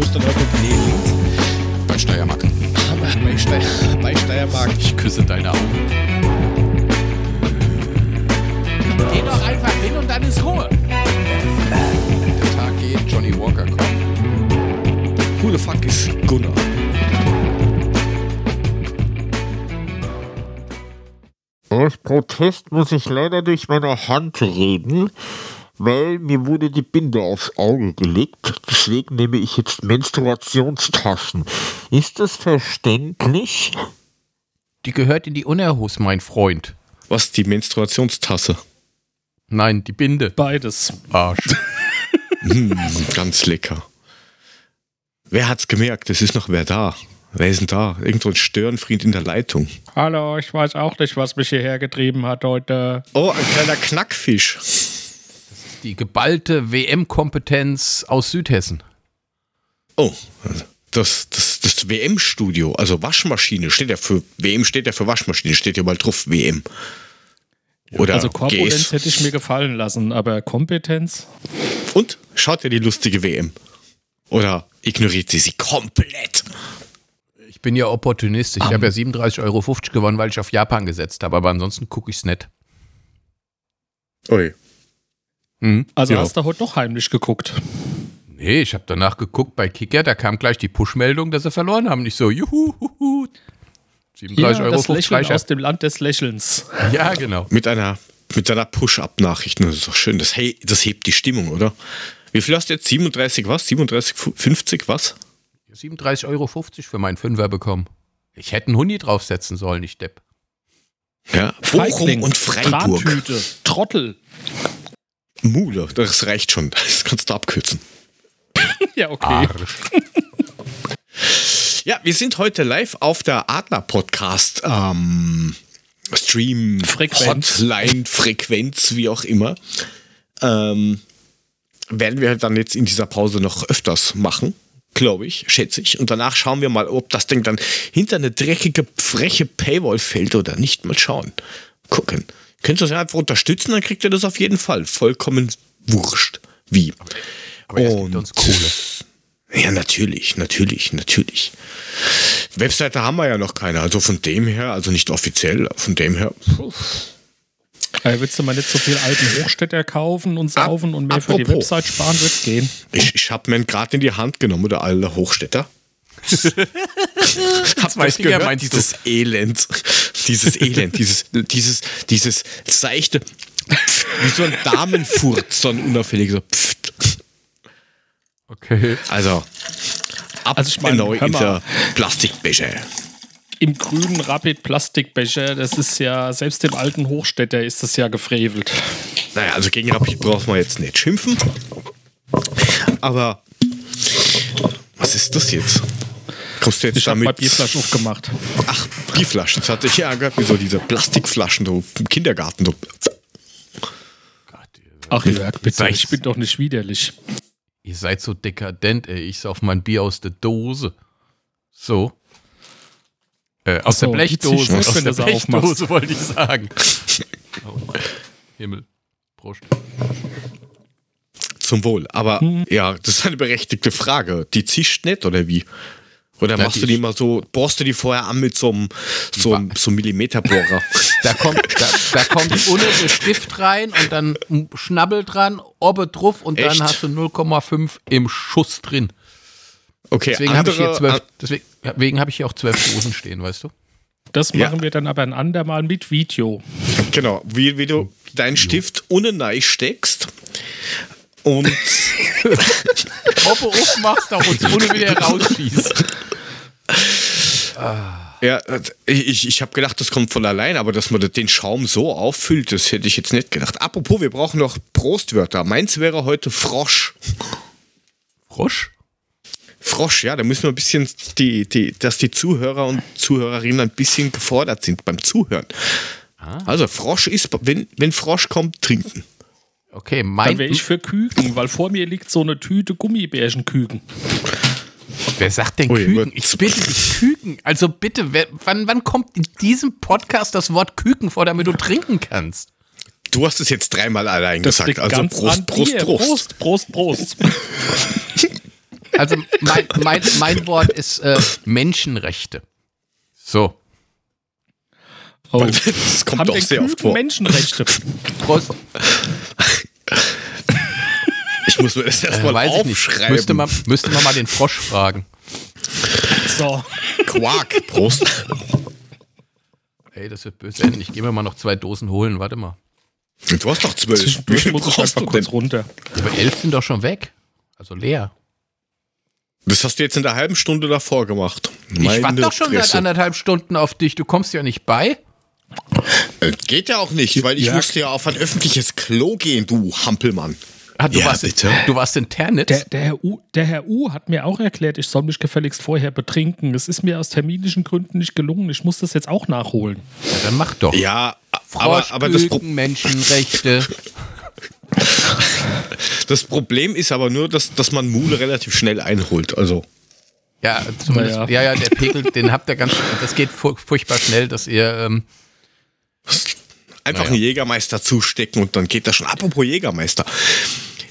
Eurem Nee, Bei Steiermark. bei, Steier, bei Steiermark. Ich küsse deine Augen. Geh doch einfach hin und dann ist Ruhe. Der Tag geht, Johnny Walker kommt. Who the fuck ist Gunnar? Aus Protest muss ich leider durch meine Hand reden, weil mir wurde die Binde aufs Auge gelegt. Deswegen nehme ich jetzt Menstruationstaschen. Ist das verständlich? Die gehört in die Unerhus, mein Freund. Was, die Menstruationstasse? Nein, die Binde. Beides. Arsch. Hm, ganz lecker. Wer hat's gemerkt? Es ist noch wer da. Wer ist denn da? Irgend so ein Störenfried in der Leitung. Hallo, ich weiß auch nicht, was mich hierher getrieben hat heute. Oh, ein kleiner Knackfisch. Die geballte WM-Kompetenz aus Südhessen. Oh, das, das, das WM-Studio, also Waschmaschine, steht ja für WM steht ja für Waschmaschine, steht ja mal drauf WM. Oder also Korpulenz hätte ich mir gefallen lassen, aber Kompetenz? Und schaut ihr die lustige WM? Oder ignoriert sie sie komplett? Ich bin ja Opportunist. Ich habe ja 37,50 Euro gewonnen, weil ich auf Japan gesetzt habe. Aber ansonsten gucke ich es nicht. Ui. Mhm. Also Ja. hast du heute doch heimlich geguckt. Nee, ich habe danach geguckt bei Kicker, da kam gleich die Push-Meldung, dass sie verloren haben. Nicht so, juhu, huhu. 37,50 Euro das Lächeln aus dem Land des Lächelns. Ja, genau. Mit einer, mit einer Push-Up-Nachricht. Das ist doch schön. Das, hey, das hebt die Stimmung, oder? Wie viel hast du jetzt? 37 was? 37, 50 was? 37,50 Euro für meinen Fünfer bekommen. Ich hätte einen Huni draufsetzen sollen, nicht Depp. Ja. Bochum Feigling, und Freiburg. Trantüte, Trottel. Mule, das reicht schon. Das kannst du abkürzen. Ja, okay. Ja, wir sind heute live auf der Adler Podcast ähm, Stream Frequenz. Hotline Frequenz, wie auch immer. Ähm, werden wir dann jetzt in dieser Pause noch öfters machen, glaube ich, schätze ich. Und danach schauen wir mal, ob das Ding dann hinter eine dreckige, freche Paywall fällt oder nicht. Mal schauen. Gucken. Könnt ihr das einfach unterstützen, dann kriegt ihr das auf jeden Fall. Vollkommen wurscht. Wie. Aber es gibt Und- uns Kohle. Ja, natürlich, natürlich, natürlich. Webseite haben wir ja noch keine, also von dem her, also nicht offiziell, von dem her. puh. Äh, willst du mal nicht so viel alten Hochstädter kaufen und saufen und mehr für die apropos. Website sparen, wird's gehen? Ich, ich habe mir gerade in die Hand genommen, der alte Hochstädter. Zwei das Finger gehört? meinst du? Dieses Elend, dieses Elend, dieses, dieses, dieses seichte, wie so ein Damenfurz, so ein unauffälliger Pft. Okay. Also, ab Also ich mein, neu in mal. der Plastikbecher. Im grünen Rapid-Plastikbecher, das ist ja, selbst dem alten Hochstädter ist das ja gefrevelt. Naja, also gegen Rapid braucht man jetzt nicht schimpfen. Aber was ist das jetzt? Kommst du jetzt Ich habe mal? Bierflaschen aufgemacht. Ach, Bierflaschen. Das hatte ich ja gehört, wie so diese Plastikflaschen so im Kindergarten. So. Ach Jörg, bitte, ich bin doch nicht widerlich. Ihr seid so dekadent, ey. Ich sauf mein Bier aus der Dose. So. Äh, aus so, der Blechdose. Aus der Blechdose wollte ich sagen. Oh, Himmel. Prost. Zum Wohl. Aber ja, das ist eine berechtigte Frage. Die zischt nicht, oder wie? Oder Na, machst die du die mal so, bohrst du die vorher an mit so einem, so einem, so einem Millimeterbohrer? Da kommt, da, da kommt der Stift rein und dann Schnabbel dran, oben drauf und Echt? dann hast du 0,5 im Schuss drin. Okay, Deswegen habe ich hier zwölf, deswegen, deswegen habe ich hier auch zwölf Dosen stehen, weißt du? Das Ja. machen wir dann aber ein andermal mit Video. Genau, wie, wie du deinen Stift ohne Nein steckst und Oppe aufmachst, da uns ohne wieder rausschießt. ja, ich, ich habe gedacht, das kommt von allein, aber dass man den Schaum so auffüllt, das hätte ich jetzt nicht gedacht. Apropos, wir brauchen noch Prostwörter. Meins wäre heute Frosch. Frosch? Frosch, ja, da müssen wir ein bisschen, die, die, dass die Zuhörer und Zuhörerinnen ein bisschen gefordert sind beim Zuhören. Also Frosch ist, wenn, wenn Frosch kommt, trinken. Okay, Dann mein. wäre ich für Küken, weil vor mir liegt so eine Tüte Gummibärchenküken. Wer sagt denn Ui, Küken? Ich bitte dich, Küken. Also bitte, wer, wann, wann kommt in diesem Podcast das Wort Küken vor, damit du trinken kannst? Du hast es jetzt dreimal allein Das gesagt. Also Prost, Prost. Prost. Prost, Prost, Prost. Also mein, mein, mein Wort ist äh, Menschenrechte. So, Oh. Das kommt Haben doch denn sehr oft vor. Menschenrechte? Prost. Ich muss mir das Äh, erstmal nicht. aufschreiben. Müsste man, müsste man mal den Frosch fragen. So. Quark. Prost. Ey, das wird böse enden. Ich gehe mir mal noch zwei Dosen holen. Warte mal. Du hast doch zwölf. Wie viel muss ich brauchst einfach du denn? kurz runter. Aber elf sind doch schon weg. Also leer. Das hast du jetzt in der halben Stunde davor gemacht. ich warte doch schon seit Fresse. anderthalb Stunden auf dich. Du kommst ja nicht bei. Äh, Geht ja auch nicht, weil ich Ja. musste ja auf ein öffentliches Klo gehen, du Hampelmann. Ah, du, Ja, warst, bitte. du warst in Ternitz. Der, der, Herr U, der Herr U hat mir auch erklärt, ich soll mich gefälligst vorher betrinken. Es ist mir aus terminischen Gründen nicht gelungen. Ich muss das jetzt auch nachholen. ja, dann mach doch. Ja, aber, aber das, Pro Froschküken, Menschenrechte. das Problem ist aber nur, dass, dass man Mule relativ schnell einholt. Also, Ja, zumindest, Naja. ja, ja, der Pegel, den habt ihr ganz, das geht fu- furchtbar schnell, dass ihr, ähm, einfach Naja. einen Jägermeister zustecken und dann geht das schon. Apropos Jägermeister.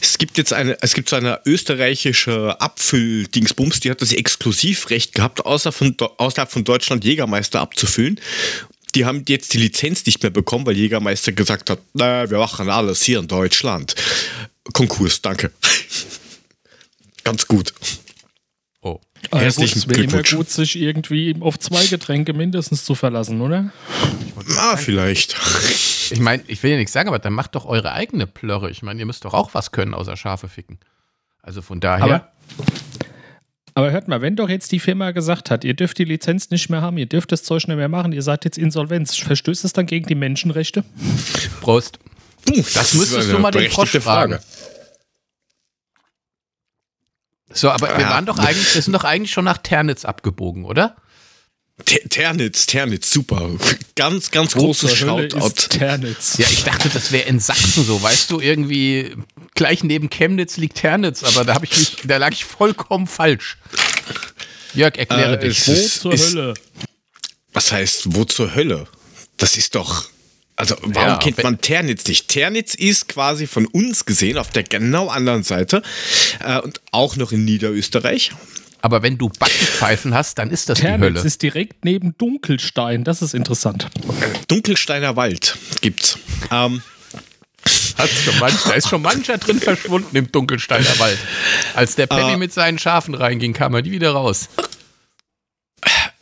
Es gibt jetzt eine, es gibt so eine österreichische Abfüll-Dingsbums, die hat das Exklusivrecht gehabt, außer von, außerhalb von Deutschland Jägermeister abzufüllen. Die haben jetzt die Lizenz nicht mehr bekommen, weil Jägermeister gesagt hat, naja, wir machen alles hier in Deutschland. Konkurs, danke. Ganz gut. Ah, ja, gut, Herzlichen es wäre immer Glückwunsch. gut, sich irgendwie auf zwei Getränke mindestens zu verlassen, oder? Ah, vielleicht. Ich meine, ich will ja nichts sagen, aber dann macht doch eure eigene Plörre. Ich meine, ihr müsst doch auch was können, außer Schafe ficken. Also von daher. Aber, aber hört mal, wenn doch jetzt die Firma gesagt hat, ihr dürft die Lizenz nicht mehr haben, ihr dürft das Zeug nicht mehr machen, ihr seid jetzt Insolvenz, verstößt es dann gegen die Menschenrechte? Prost. Das müsstest du mal den Frosch fragen. So, aber wir waren doch eigentlich, wir sind doch eigentlich schon nach Ternitz abgebogen, oder? Ter- Ternitz, Ternitz, super. Ganz, ganz großes Shoutout. ist Ternitz. Ja, ich dachte, das wäre in Sachsen so, weißt du, irgendwie gleich neben Chemnitz liegt Ternitz, aber da habe ich mich, da lag ich vollkommen falsch. Jörg, erkläre Äh, dich. Wo ist- zur ist- Hölle? Was heißt, wo zur Hölle? Das ist doch. Also, warum Ja, kennt man Ternitz nicht? Ternitz ist quasi von uns gesehen auf der genau anderen Seite äh, und auch noch in Niederösterreich. Aber wenn du Backenpfeifen hast, dann ist das die Ternitz Hölle. ist direkt neben Dunkelstein, das ist interessant. Dunkelsteiner Wald gibt's. Ähm, Hat schon manch, da ist schon mancher drin verschwunden im Dunkelsteiner Wald. Als der Penny Ah. mit seinen Schafen reinging, kam er die wieder raus.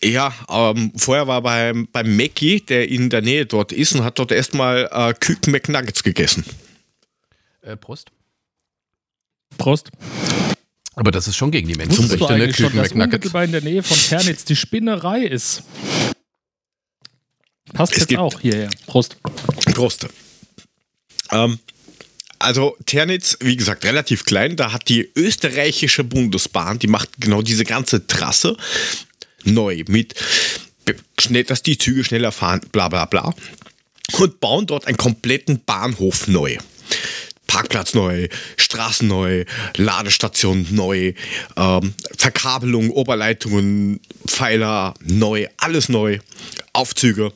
Ja, ähm, vorher war beim, beim Mackie, der in der Nähe dort ist und hat dort erstmal äh, Küken McNuggets gegessen. Äh, Prost. Prost. Aber das ist schon gegen die Wusstest du Menschenrechte, ne? eigentlich schon, Küken dass McNuggets. unmittelbar in der Nähe von Ternitz die Spinnerei ist? Passt Es jetzt gibt- auch hierher. Prost. Prost. Ähm, also Ternitz, wie gesagt, relativ klein. Da hat die österreichische Bundesbahn, die macht genau diese ganze Trasse neu mit, dass die Züge schneller fahren, bla bla bla. Und bauen dort einen kompletten Bahnhof neu. Parkplatz neu, Straßen neu, Ladestation neu, ähm, Verkabelung, Oberleitungen, Pfeiler neu, alles neu, Aufzüge.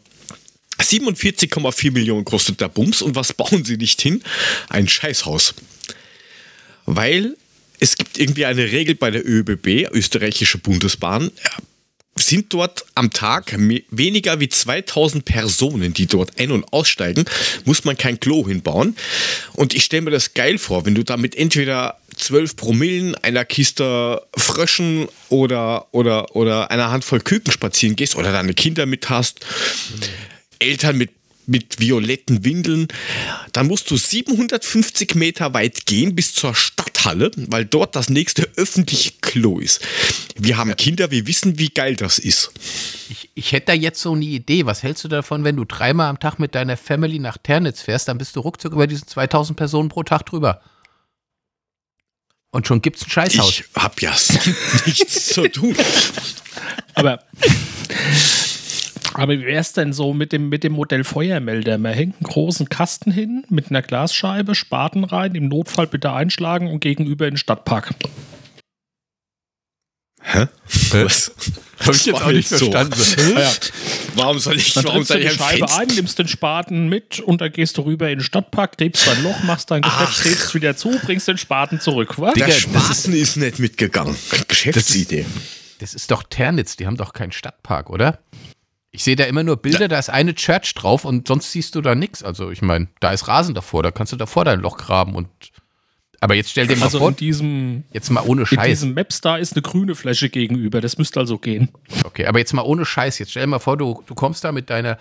47,4 Millionen kostet der Bums und was bauen sie nicht hin? Ein Scheißhaus. Weil es gibt irgendwie eine Regel bei der ÖBB, österreichische Bundesbahn, sind dort am Tag weniger wie 2000 Personen, die dort ein- und aussteigen, muss man kein Klo hinbauen. Und ich stelle mir das geil vor, wenn du damit entweder 12 Promillen, einer Kiste Fröschen oder, oder, oder einer Handvoll Küken spazieren gehst oder deine Kinder mit hast, Eltern mit, mit violetten Windeln, dann musst du 750 Meter weit gehen bis zur Stadthalle, weil dort das nächste öffentliche Klo ist. Wir haben Kinder, wir wissen, wie geil das ist. Ich, ich hätte da jetzt so eine Idee. Was hältst du davon, wenn du dreimal am Tag mit deiner Family nach Ternitz fährst? Dann bist du ruckzuck über diesen 2000 Personen pro Tag drüber. Und schon gibt's ein Scheißhaus. Ich hab ja nichts zu tun. Aber, aber wie wäre es denn so mit dem, mit dem Modell Feuermelder? Man hängt einen großen Kasten hin mit einer Glasscheibe, Spaten rein, im Notfall bitte einschlagen und gegenüber in den Stadtpark. Hä? Was? Habe ich jetzt auch nicht so. verstanden. Ja, Warum soll ich, dann warum soll ich die Scheibe Fenster? ein, nimmst den Spaten mit und dann gehst du rüber in den Stadtpark, gräbst dein Loch, machst dein Geschäft, Ach. gräbst wieder zu, bringst den Spaten zurück. Was? Der Spaten ist nicht mitgegangen. Geschäftsidee. Das ist doch Ternitz, die haben doch keinen Stadtpark, oder? Ich sehe da immer nur Bilder, da ist eine Church drauf und sonst siehst du da nichts. Also ich meine, da ist Rasen davor, da kannst du davor dein Loch graben und aber jetzt stell dir mal Also vor, in diesem, jetzt mal ohne in Scheiß. diesem Maps da ist eine grüne Fläche gegenüber. Das müsste also gehen. Okay, aber jetzt mal ohne Scheiß. Jetzt stell dir mal vor, du, du kommst da mit deiner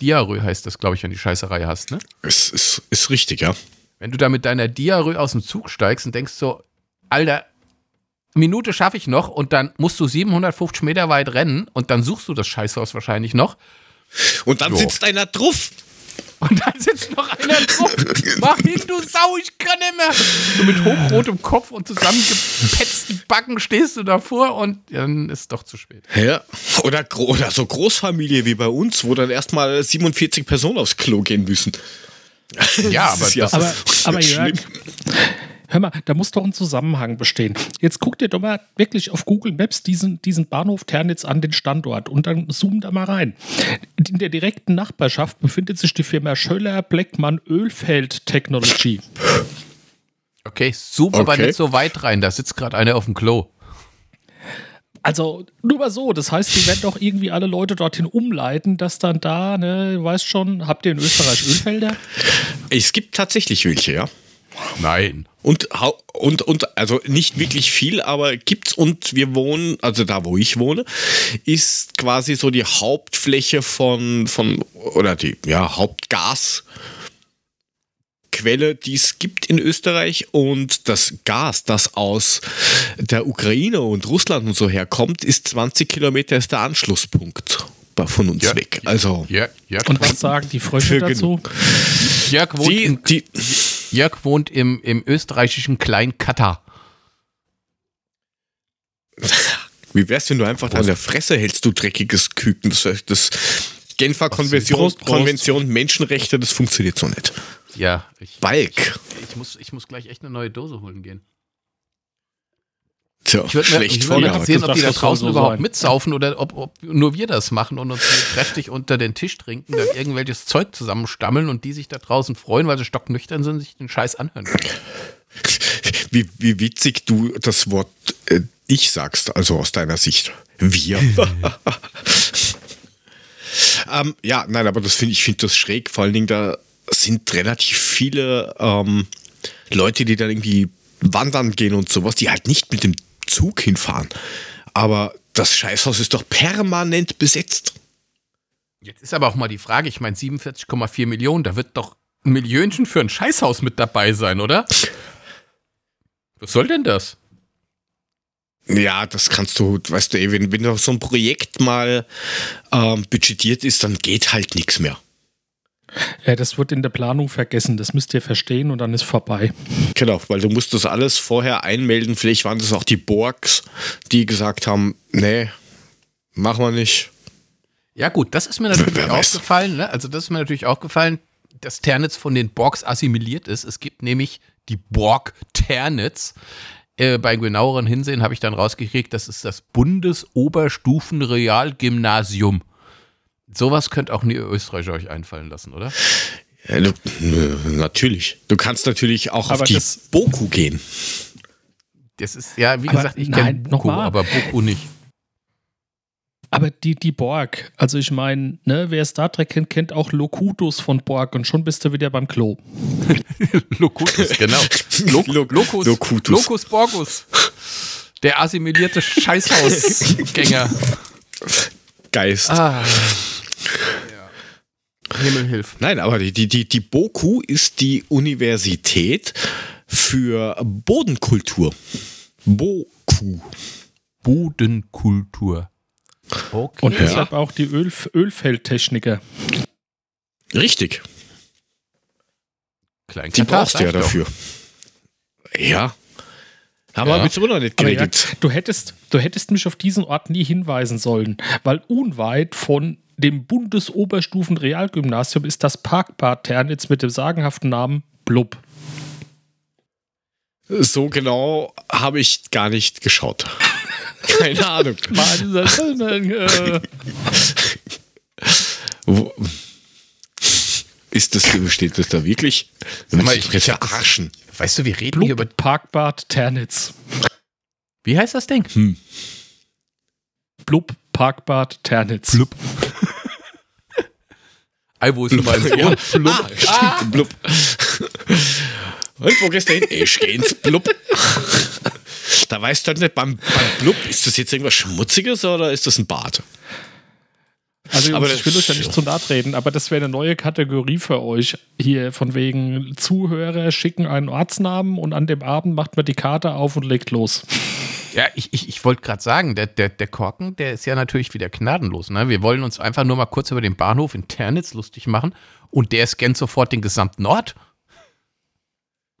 Diarrhoe, heißt das, glaube ich, wenn die Scheißerei hast, ne? Ist, ist, ist richtig, ja. Wenn du da mit deiner Diarrhoe aus dem Zug steigst und denkst so, Alter, Minute schaffe ich noch und dann musst du 750 Meter weit rennen und dann suchst du das Scheißhaus wahrscheinlich noch Und dann Jo. sitzt einer drauf. und dann sitzt noch einer drauf. Mach hin, du Sau, ich kann nicht mehr. So mit hochrotem Kopf und zusammengepetzten Backen stehst du davor und dann ist doch zu spät. Ja. Oder, gro oder so Großfamilie wie bei uns, wo dann erstmal 47 Personen aufs Klo gehen müssen. Ja, aber ist ja das Aber, aber schlimm. Jörg, hör mal, da muss doch ein Zusammenhang bestehen. Jetzt guck dir doch mal wirklich auf Google Maps diesen, diesen Bahnhof Ternitz an, den Standort, und dann zoom da mal rein. In der direkten Nachbarschaft befindet sich die Firma Schöller Bleckmann Ölfeld Technology. Okay, super, aber Okay. nicht so weit rein. Da sitzt gerade einer auf dem Klo. Also nur mal so, das heißt, die werden doch irgendwie alle Leute dorthin umleiten, dass dann da, ne, du weißt schon, habt ihr in Österreich Ölfelder? Es gibt tatsächlich welche, ja. Nein. Und, und, und, also nicht wirklich viel, aber gibt's und wir wohnen, also da, wo ich wohne, ist quasi so die Hauptfläche von, von oder die, ja, Hauptgasquelle, die es gibt in Österreich und das Gas, das aus der Ukraine und Russland und so herkommt, ist 20 Kilometer ist der Anschlusspunkt von uns Ja. weg. Also, Jörg, Jörg, Und was sagen die Frösche dazu? Jörg wohnt, die, in, die, Jörg wohnt im, im österreichischen Klein-Katar. Wie wär's, wenn du einfach da in der Fresse hältst, du dreckiges Küken? Das, das Genfer Konvention, Prost, Prost. Konvention Menschenrechte, das funktioniert so nicht. Ja, ich, Balk. ich, muss, ich muss gleich echt eine neue Dose holen gehen. Tja, Ich würde mir, schlecht ich mir interessieren, ob die da draußen so überhaupt sein. mitsaufen oder ob, ob nur wir das machen und uns kräftig unter den Tisch trinken, dann irgendwelches Zeug zusammenstammeln und die sich da draußen freuen, weil sie stocknüchtern sind und sich den Scheiß anhören können. Wie, wie witzig du das Wort äh, ich sagst, also aus deiner Sicht. Wir. ähm, ja, nein, aber das finde ich finde das schräg. Vor allen Dingen, da sind relativ viele ähm, Leute, die dann irgendwie wandern gehen und sowas, die halt nicht mit dem Zug hinfahren. Aber das Scheißhaus ist doch permanent besetzt. Jetzt ist aber auch mal die Frage, ich meine 47,4 Millionen, da wird doch ein Millionchen für ein Scheißhaus mit dabei sein, oder? Was soll denn das? Ja, das kannst du, weißt du, eh, wenn, wenn so ein Projekt mal ähm, budgetiert ist, dann geht halt nichts mehr. Ja, das wird in der Planung vergessen, das müsst ihr verstehen und dann ist vorbei. Genau, weil du musst das alles vorher einmelden. Vielleicht waren das auch die Borgs, die gesagt haben, nee, machen wir nicht. Ja, gut, das ist mir natürlich aufgefallen. Ne? Also, das ist mir natürlich aufgefallen, dass Ternitz von den Borgs assimiliert ist. Es gibt nämlich die Borg Ternitz. Äh, bei genaueren Hinsehen habe ich dann rausgekriegt, das ist das Bundesoberstufenrealgymnasium. Sowas könnt auch nie Österreich euch einfallen lassen, oder? Ja, du, nö, natürlich. Du kannst natürlich auch auf Aber die das- Boku gehen. Das ist, ja, wie Aber gesagt, ich kenne Boku, nochmal. aber Boku nicht. Aber die, die Borg, also ich meine, ne, wer Star Trek kennt, kennt auch Locutus von Borg und schon bist du wieder beim Klo. Locutus, genau. Lo Lo- Locus, Locutus. Locus Borgus. Der assimilierte Scheißhausgänger. Geist. Ah. Himmel hilf. Nein, aber die, die, die, die Boku ist die Universität für Bodenkultur. Boku. Bodenkultur. Okay. Und Ja. deshalb auch die Öl, Ölfeldtechniker. Richtig. Klein Die brauchst du ja ich doch. dafür. Ja. Haben wir Ja. jetzt immer noch nicht Aber ja, du, hättest, du hättest mich auf diesen Ort nie hinweisen sollen, weil unweit von dem Bundesoberstufen-Realgymnasium ist das Parkbad Ternitz mit dem sagenhaften Namen Blub. So genau habe ich gar nicht geschaut. Keine Ahnung. äh, Wo, ist das, steht das da wirklich? Sag mal, ich ich- jetzt verarschen. Weißt du, wir reden hier über. Blub Parkbad Ternitz. Wie heißt das Ding? Hm. Blub Parkbad Ternitz. Blub. Ei, wo ist denn mein Sohn? Ja, blub. Ah, stimmt, blub. Und wo gehst du hin? Ich geh ins Blub. Da weißt du halt nicht, beim, beim Blub, ist das jetzt irgendwas Schmutziges oder ist das ein Bad? Also Aber ich will euch ja nicht zu nahe treten, aber das wäre eine neue Kategorie für euch. Hier von wegen Zuhörer schicken einen Ortsnamen und an dem Abend macht man die Karte auf und legt los. Ja, ich, ich, ich wollte gerade sagen, der, der, der Korken, der ist ja natürlich wieder gnadenlos. Ne? Wir wollen uns einfach nur mal kurz über den Bahnhof in Ternitz lustig machen und der scannt sofort den gesamten Ort.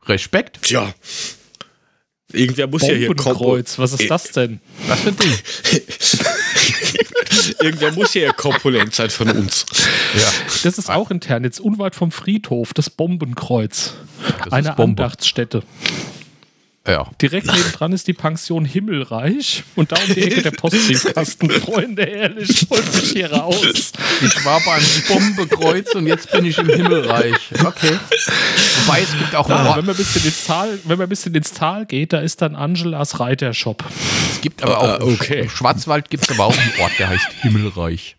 Respekt. Tja. Irgendwer muss ja hier kommen. Bombenkreuz, was ist das denn? Was für ein Ding. Irgendwer muss ja korpulent sein von uns. Ja. Das ist auch in Ternitz, unweit vom Friedhof, das Bombenkreuz. Das Eine Bombe. Andachtsstätte. Ja. Direkt nebendran ist die Pension Himmelreich und da um die Ecke der Postbriefkasten. Freunde, ehrlich, holt mich hier raus. Ich war beim Bombekreuz und jetzt bin ich im Himmelreich. Okay. Wobei es gibt auch einen Ort, wenn, man ein bisschen ins Tal, wenn man ein bisschen ins Tal geht, da ist dann Angelas Reitershop. es gibt aber auch Äh, okay. im Schwarzwald gibt es aber auch einen Ort, der heißt Himmelreich.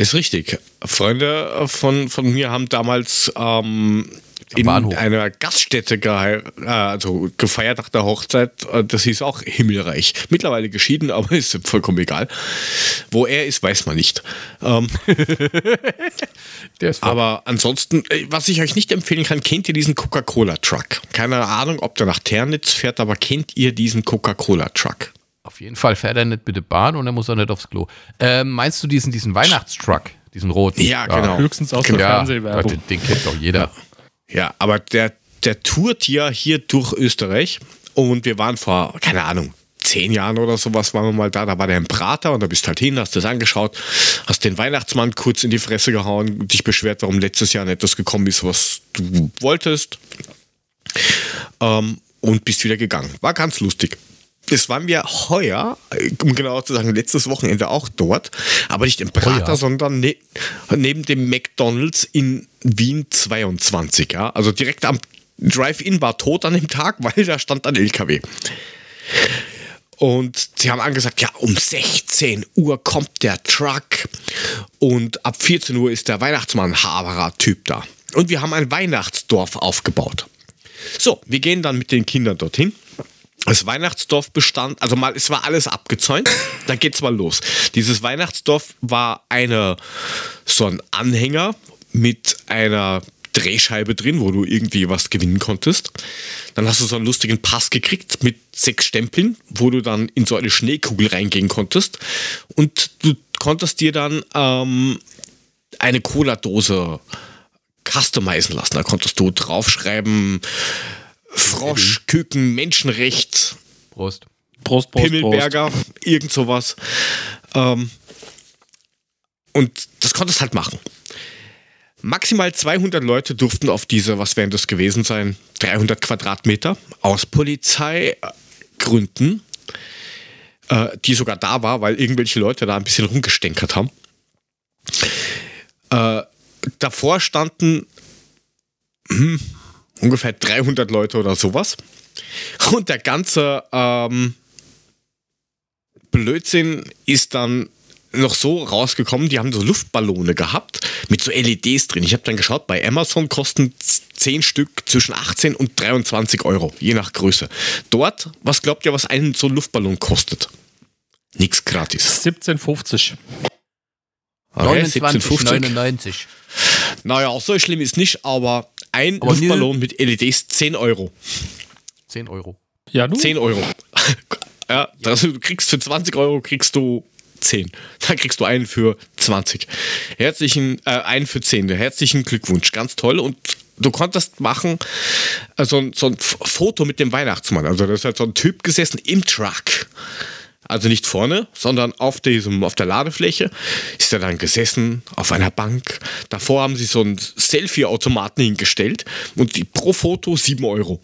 Ist richtig. Freunde von, von mir haben damals ähm, in Bahnhof. einer Gaststätte gehei- äh, also gefeiert nach der Hochzeit. Äh, Das hieß auch Himmelreich. Mittlerweile geschieden, aber ist vollkommen egal. Wo er ist, weiß man nicht. Ähm, aber ansonsten, äh, was ich euch nicht empfehlen kann, kennt ihr diesen Coca-Cola-Truck? Keine Ahnung, ob der nach Ternitz fährt, aber kennt ihr diesen Coca-Cola-Truck? Auf jeden Fall fährt er nicht mit der Bahn und er muss auch nicht aufs Klo. Ähm, meinst du diesen, diesen Weihnachtstruck, diesen roten? Ja, genau. Höchstens aus der Ja, Fernsehwerbung. den, den kennt doch jeder. Ja, aber der, der tourt ja hier durch Österreich und wir waren vor, keine Ahnung, zehn Jahren oder sowas waren wir mal da, da war der im Prater und da bist halt hin, hast das angeschaut, hast den Weihnachtsmann kurz in die Fresse gehauen, dich beschwert, warum letztes Jahr nicht das gekommen ist, was du wolltest ähm, und bist wieder gegangen. War ganz lustig. Das waren wir heuer, äh, um genau zu sagen, letztes Wochenende auch dort, aber nicht im Prater, Heuer? sondern ne neben dem McDonalds in Wien 22. Ja? Also direkt am Drive-In war tot an dem Tag, weil da stand ein LKW. Und sie haben angesagt, ja, um 16 Uhr kommt der Truck und ab 14 Uhr ist der Weihnachtsmann Haberer Typ da. Und wir haben ein Weihnachtsdorf aufgebaut. So, wir gehen dann mit den Kindern dorthin. Das Weihnachtsdorf bestand, also mal, es war alles abgezäunt. Dann geht's mal los. Dieses Weihnachtsdorf war eine, so ein Anhänger mit einer Drehscheibe drin, wo du irgendwie was gewinnen konntest. Dann hast du so einen lustigen Pass gekriegt mit sechs Stempeln, wo du dann in so eine Schneekugel reingehen konntest. Und du konntest dir dann ähm, eine Cola-Dose customizen lassen. Da konntest du draufschreiben, Frosch, Küken, Menschenrecht, Prost. Prost, Prost, Prost. Pimmelberger, irgend sowas. Ähm, und das konntest halt machen. Maximal 200 Leute durften auf diese, was wären das gewesen sein, 300 Quadratmeter aus Polizeigründen, äh, die sogar da war, weil irgendwelche Leute da ein bisschen rumgestänkert haben. Äh, davor standen hm, ungefähr 300 Leute oder sowas. Und der ganze ähm, Blödsinn ist dann noch so rausgekommen, die haben so Luftballone gehabt mit so LEDs drin. Ich habe dann geschaut, bei Amazon kosten 10 Stück zwischen 18 und 23 Euro, je nach Größe. Dort, was glaubt ihr, was ein so ein Luftballon kostet? Nix gratis. 1750. Okay, 29,99. Naja, so schlimm ist nicht, aber ein Aber Luftballon mit LEDs 10 Euro. 10 Euro. Ja, nun. 10 Euro. ja, also du kriegst für 20 Euro kriegst du 10. Dann kriegst du einen für 20. Herzlichen, äh, einen für 10. Herzlichen Glückwunsch. Ganz toll. Und du konntest machen äh, so, ein- so ein F- Foto mit dem Weihnachtsmann. Also da ist halt so ein Typ gesessen im Truck. Also nicht vorne, sondern auf, diesem, auf der Ladefläche ist er dann gesessen auf einer Bank. Davor haben sie so einen Selfie-Automaten hingestellt und die pro Foto 7 Euro.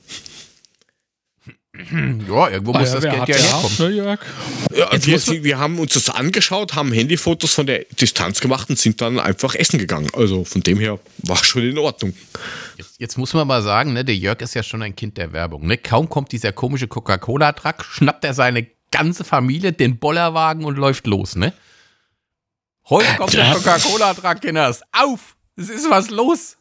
Ja, irgendwo muss Ah das wer Geld ja herkommen. ne, Jörg? Ja, Jetzt wir, wir haben uns das angeschaut, haben Handyfotos von der Distanz gemacht und sind dann einfach essen gegangen. Also von dem her war schon in Ordnung. Jetzt, jetzt muss man mal sagen, ne, der Jörg ist ja schon ein Kind der Werbung. Ne? Kaum kommt dieser komische Coca-Cola-Truck, schnappt er seine ganze Familie, den Bollerwagen und läuft los, ne? Heute kommt der Ja. Coca-Cola-Truck, Kinders. Auf! Es ist was los.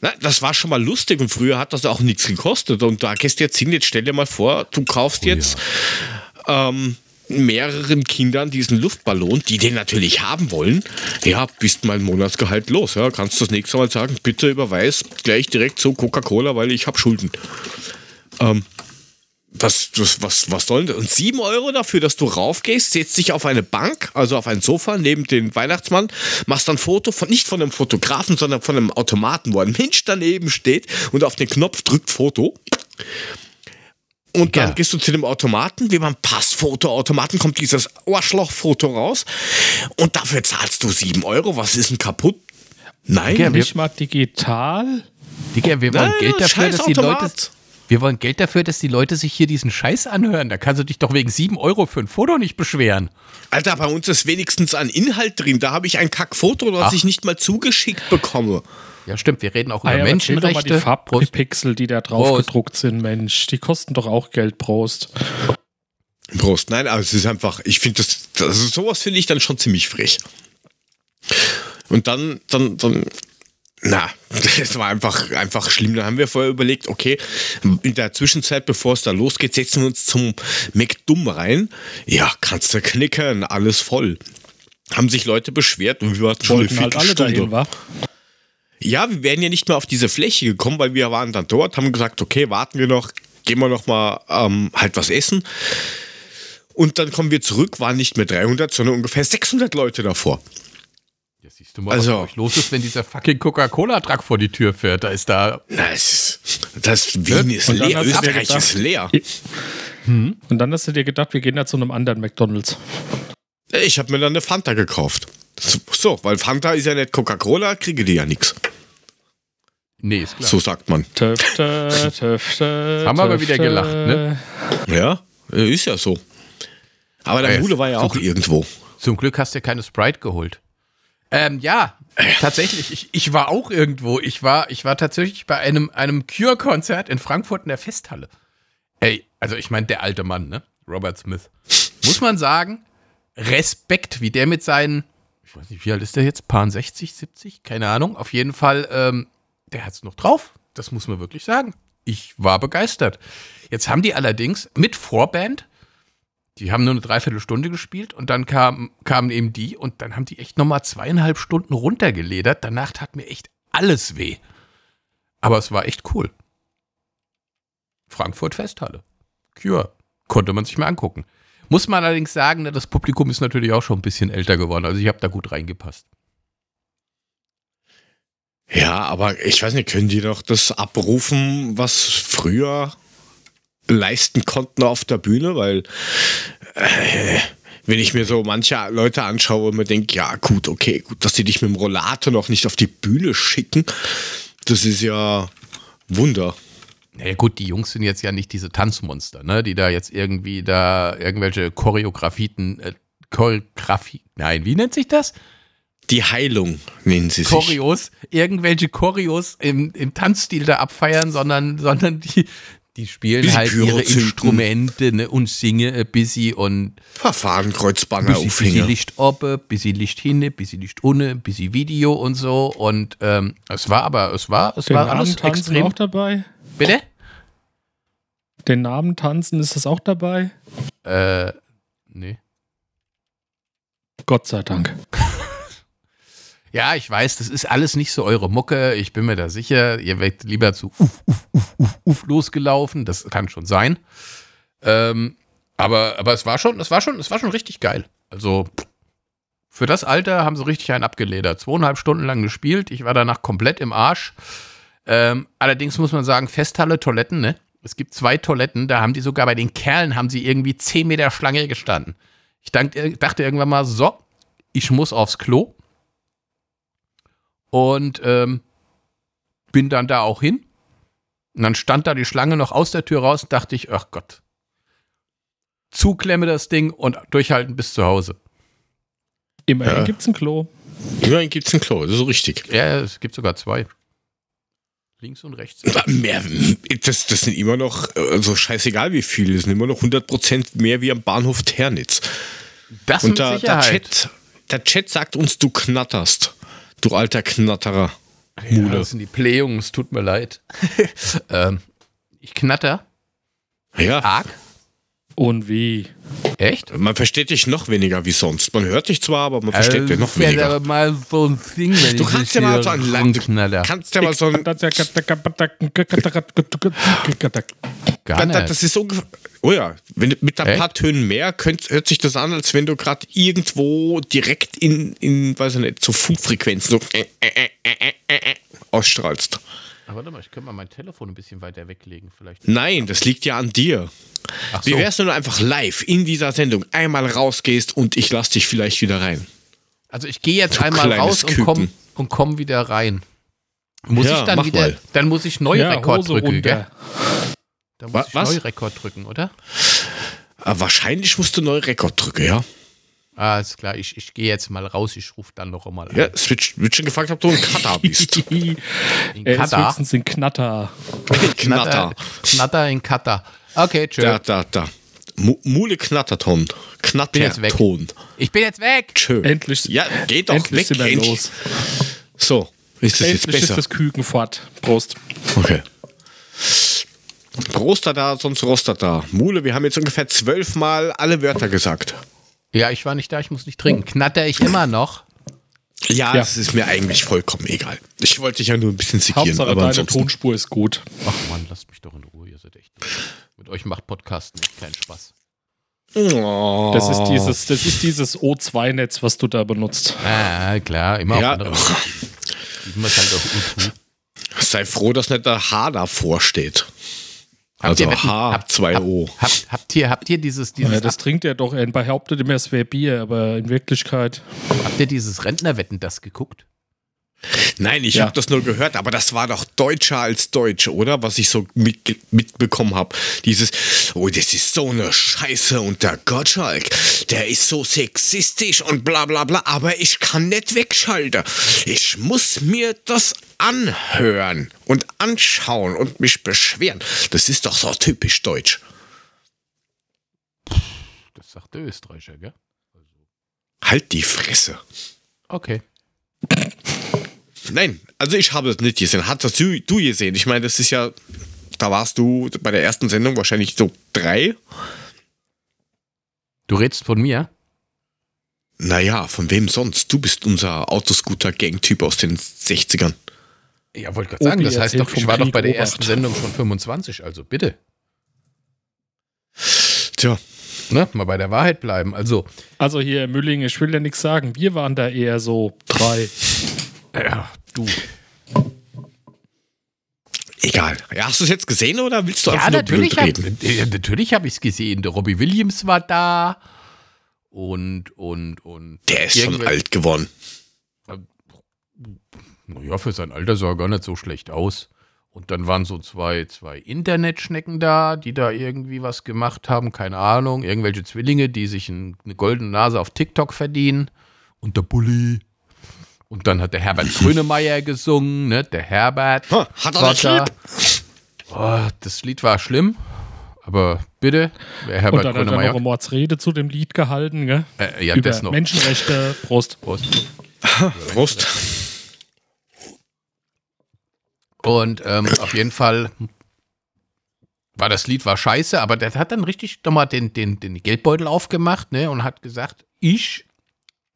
Na, das war schon mal lustig und früher hat das auch nichts gekostet. Und da gehst du jetzt hin, jetzt stell dir mal vor, du kaufst jetzt ähm, mehreren Kindern diesen Luftballon, die den natürlich haben wollen. Ja, bist mein Monatsgehalt los. Ja, kannst du das nächste Mal sagen, bitte überweis gleich direkt zu Coca-Cola, weil ich habe Schulden. Ähm, was, was, was, soll denn das? Und 7 Euro dafür, dass du raufgehst, setzt dich auf eine Bank, also auf ein Sofa neben den Weihnachtsmann, machst dann ein Foto von, nicht von einem Fotografen, sondern von einem Automaten, wo ein Mensch daneben steht und auf den Knopf drückt Foto. Und dann Ja. gehst du zu dem Automaten, wie beim Passfotoautomaten kommt dieses Arschlochfoto raus und dafür zahlst du 7 Euro. Was ist denn kaputt? Nein, Nicht mal digital. Digga, wir wollen Nein, Geld dafür, dass die Leute. Wir wollen Geld dafür, dass die Leute sich hier diesen Scheiß anhören. Da kannst du dich doch wegen 7 Euro für ein Foto nicht beschweren. Alter, bei uns ist wenigstens ein Inhalt drin. Da habe ich ein Kackfoto, das Ach. ich nicht mal zugeschickt bekomme. Ja, stimmt, wir reden auch Ah über ja, aber erzähl doch mal Menschenrechte. die. Farbpixel, die da drauf Prost. gedruckt sind, Mensch. Die kosten doch auch Geld, Prost. Prost. Nein, aber es ist einfach, ich finde das, das ist, sowas finde ich dann schon ziemlich frech. Und dann, dann, dann, na, das war einfach, einfach schlimm. Da haben wir vorher überlegt, okay, in der Zwischenzeit, bevor es da losgeht, setzen wir uns zum McDumm rein. Ja, kannst du knicken, alles voll. Haben sich Leute beschwert und wir hatten schon eine halt alle dahin, Viertelstunde. wa? Ja, wir wären ja nicht mehr auf diese Fläche gekommen, weil wir waren dann dort, haben gesagt, okay, warten wir noch, gehen wir noch mal ähm, halt was essen. Und dann kommen wir zurück, waren nicht mehr 300, sondern ungefähr 600 Leute davor. Ja, siehst du mal, Also- was los ist, wenn dieser fucking Coca-Cola-Truck vor die Tür fährt. Da ist da. Ist, das Wien ist leer, Österreich gedacht- ist leer. Und dann hast du dir gedacht, wir gehen da zu einem anderen McDonalds. Ich habe mir dann eine Fanta gekauft. So, weil Fanta ist ja nicht Coca-Cola, kriege die ja nichts. Nee, ist klar. So sagt man. Töfte, Töfte. Haben wir aber wieder gelacht, ne? Ja, ist ja so. Aber der Ja, Mule war ja auch Glück- irgendwo. Zum Glück hast du keine Sprite geholt. Ähm, ja, tatsächlich, ich, ich war auch irgendwo. Ich war, ich war tatsächlich bei einem, einem Cure-Konzert in Frankfurt in der Festhalle. Ey, also ich meine, der alte Mann, ne? Robert Smith. Muss man sagen, Respekt, wie der mit seinen, ich weiß nicht, wie alt ist der jetzt? Paar 60, 70? Keine Ahnung. Auf jeden Fall, ähm, der hat's noch drauf. Das muss man wirklich sagen. Ich war begeistert. Jetzt haben die allerdings mit Vorband die haben nur eine Dreiviertelstunde gespielt und dann kam, kamen eben die und dann haben die echt nochmal zweieinhalb Stunden runtergeledert. Danach tat mir echt alles weh. Aber es war echt cool. Frankfurt Festhalle. Cure. Konnte man sich mal angucken. Muss man allerdings sagen, ne, das Publikum ist natürlich auch schon ein bisschen älter geworden. Also ich habe da gut reingepasst. Ja, aber ich weiß nicht, können die doch das abrufen, was früher leisten konnten auf der Bühne? Weil, äh, wenn ich mir so manche Leute anschaue und mir denke, ja, gut, okay, gut, dass die dich mit dem Rollator noch nicht auf die Bühne schicken, das ist ja Wunder. Naja gut, die Jungs sind jetzt ja nicht diese Tanzmonster, ne? Die da jetzt irgendwie da irgendwelche Choreografien, äh, Choreografie, nein, wie nennt sich das? Die Heilung nennen sie sich. Choreos, irgendwelche Choreos im, im Tanzstil da abfeiern, sondern, sondern die, die spielen Bisschen halt ihre zünden. Instrumente ne, und singen ein bisschen und Verfahren, Kreuzbanner, bisschen, bisschen Aufhänger. Licht oben, bisschen Licht hinne, bisschen Licht unne, bisschen Video und so und ähm, es war aber, es war, es Den war Namen alles tanzen extrem. auch dabei? Bitte? Den Namen tanzen, ist das auch dabei? Äh, nee. Gott sei Dank. Ja, ich weiß, das ist alles nicht so eure Mucke. Ich bin mir da sicher. Ihr werdet lieber zu uff, uff, uff, uff, uff losgelaufen. Das kann schon sein. Ähm, aber, aber es war schon, es war schon, es war schon richtig geil. Also für das Alter haben sie richtig einen abgeledert. Zweieinhalb Stunden lang gespielt. Ich war danach komplett im Arsch. Ähm, allerdings muss man sagen, Festhalle, Toiletten, ne? Es gibt zwei Toiletten, da haben die sogar bei den Kerlen haben sie irgendwie 10 Meter Schlange gestanden. Ich dachte, dachte irgendwann mal, so, ich muss aufs Klo. Und ähm, bin dann da auch hin. Und dann stand da die Schlange noch aus der Tür raus und dachte ich, ach Gott. Zuklemme das Ding und durchhalten bis zu Hause. Immerhin Ja. gibt's ein Klo. Immerhin gibt es ein Klo, das ist so richtig. Ja, es gibt sogar zwei. Links und rechts. Aber Mehr, das, das sind immer noch, also scheißegal wie viele, das sind immer noch 100% mehr wie am Bahnhof Ternitz. Das Und mit der, der, Sicherheit. Chat, der Chat sagt uns, du knatterst. Du alter Knatterer. Ja, das sind die Plähungen, es tut mir leid. ähm, ich knatter. Ja, Arg. Und wie? Echt? man versteht dich noch weniger wie sonst. Man hört dich zwar, aber man versteht dich noch weniger. aber mal so ein Ding, wenn Du ich kannst ja mal so ein Land, kannst ja mal so ein, Gar da- nicht. Das ist ungefähr. Oh ja, wenn, mit ein Echt? paar Tönen mehr könnt, hört sich das an, als wenn du gerade irgendwo direkt in, in, weiß ich nicht, so Funkfrequenzen so äh, äh, äh, äh, äh, äh, ausstrahlst. Aber warte mal, ich könnte mal mein Telefon ein bisschen weiter weglegen, vielleicht. Nein, das liegt ja an dir. Ach Wie so. wär's, wenn du einfach live in dieser Sendung einmal rausgehst und ich lass dich vielleicht wieder rein? Also ich gehe jetzt Du einmal raus und komm, und komm wieder rein. Muss Ja, ich dann mach wieder, mal. dann muss ich Neurekord Hose drücken, gell? Wa- muss ich was? Neurekord drücken, oder? Aber Ah, wahrscheinlich musst du neue Rekord drücken, ja? Ah, ist klar, ich, ich gehe jetzt mal raus, ich rufe dann noch einmal an. Ja, es wird, schon gefragt, ob du ein Cutter bist. In er Katar. höchstens ein Knatter. Knatter. Knatter in Katar. Okay, tschö. Da, da, da. Mu- Mule Knatterton. bin jetzt weg. Knatterton. Ich bin jetzt weg. Tschö. Endlich, Ja, geht doch endlich weg. sind wir endlich. los. So, ist das jetzt Endlich ist besser? das Küken fort. Prost. Okay. Roster da, sonst Roster da. Mule, wir haben jetzt ungefähr zwölfmal alle Wörter gesagt. Ja, ich war nicht da, ich muss nicht trinken. Knatter ich immer noch. Ja, Ja. das ist mir eigentlich vollkommen egal. Ich wollte dich ja nur ein bisschen sekieren, Hauptsache aber deine ansonsten. Tonspur ist gut. Ach man, lasst mich doch in Ruhe, ihr seid echt. Mit euch macht Podcasten echt keinen Spaß. Oh. Das ist dieses, das ist dieses O2-Netz, was du da benutzt. Ah, klar, immer Ja. auf andere. Halt U2. Sei froh, dass nicht der H davor steht. Habt Also ihr Wetten- H, habt- 2O. Habt, habt, ihr, habt ihr dieses, dieses, Ja, das trinkt er doch. Er behauptet immer, es wäre Bier, aber in Wirklichkeit. habt ihr dieses Rentnerwetten das geguckt? Nein, ich Ja. habe das nur gehört, aber das war doch deutscher als Deutsch, oder? Was ich so mit, mitbekommen habe. Dieses, oh, das ist so eine Scheiße und der Gottschalk, der ist so sexistisch und bla bla bla, aber ich kann nicht wegschalten. Ich muss mir das anhören und anschauen und mich beschweren. Das ist doch so typisch deutsch. Das sagt der Österreicher, gell? Halt die Fresse. Okay. Nein, also ich habe das nicht gesehen. Hast das du, du gesehen? Ich meine, das ist ja, da warst du bei der ersten Sendung wahrscheinlich so drei. Du redest von mir? Naja, von wem sonst? Du bist unser Autoscooter-Gang-Typ aus den 60ern. Ja, wollte gerade sagen, Obi das heißt doch, ich war doch bei der Obacht. ersten Sendung schon 25, also bitte. Tja, Ne? Mal bei der Wahrheit bleiben. Also, Also hier, Mülling, ich will ja nichts sagen. Wir waren da eher so drei. ja, du. egal. Ja, hast du es jetzt gesehen oder willst du Ja, einfach nur natürlich blöd habe reden? äh, natürlich hab ich es gesehen. Der Robbie Williams war da und, und, und. Der ist schon alt geworden. Naja, für sein Alter sah er gar nicht so schlecht aus. Und dann waren so zwei, zwei Internetschnecken da, die da irgendwie was gemacht haben, keine Ahnung. Irgendwelche Zwillinge, die sich ein, eine goldene Nase auf TikTok verdienen. Und der Bulli. Und dann hat der Herbert Grönemeyer gesungen, ne? Der Herbert. Ha, hat er nicht da. lieb? Oh, das Lied war schlimm. Aber bitte, wer Und Herbert dann hat er noch Grönemeyer. eine Mordsrede zu dem Lied gehalten, gell? Äh, ja, Über das noch. Menschenrechte. Prost. Prost. Prost. Und ähm, auf jeden Fall war das Lied war scheiße, aber der hat dann richtig nochmal den, den, den Geldbeutel aufgemacht ne, und hat gesagt, ich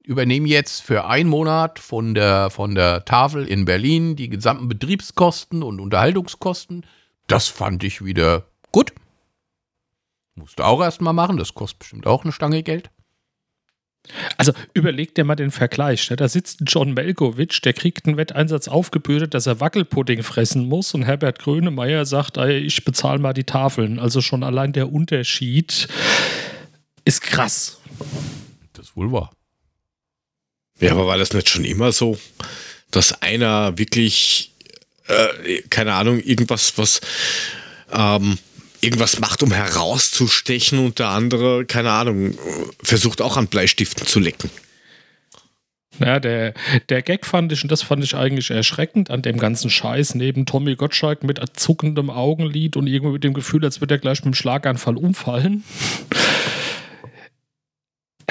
übernehme jetzt für einen Monat von der, von der Tafel in Berlin die gesamten Betriebskosten und Unterhaltungskosten. Das fand ich wieder gut. Musste auch erstmal machen, das kostet bestimmt auch eine Stange Geld. Also überleg dir mal den Vergleich. Ne? Da sitzt John Melkowitsch, der kriegt einen Wetteinsatz aufgebürdet, dass er Wackelpudding fressen muss und Herbert Grönemeyer sagt, ey, ich bezahle mal die Tafeln. Also schon allein der Unterschied ist krass. Das ist wohl wahr. Ja, aber war das nicht schon immer so, dass einer wirklich äh, keine Ahnung, irgendwas, was ähm, irgendwas macht, um herauszustechen und der andere, keine Ahnung, versucht auch an Bleistiften zu lecken. Ja, der, der Gag fand ich, und das fand ich eigentlich erschreckend an dem ganzen Scheiß, neben Tommy Gottschalk mit zuckendem Augenlid und irgendwie mit dem Gefühl, als würde er gleich mit dem Schlaganfall umfallen.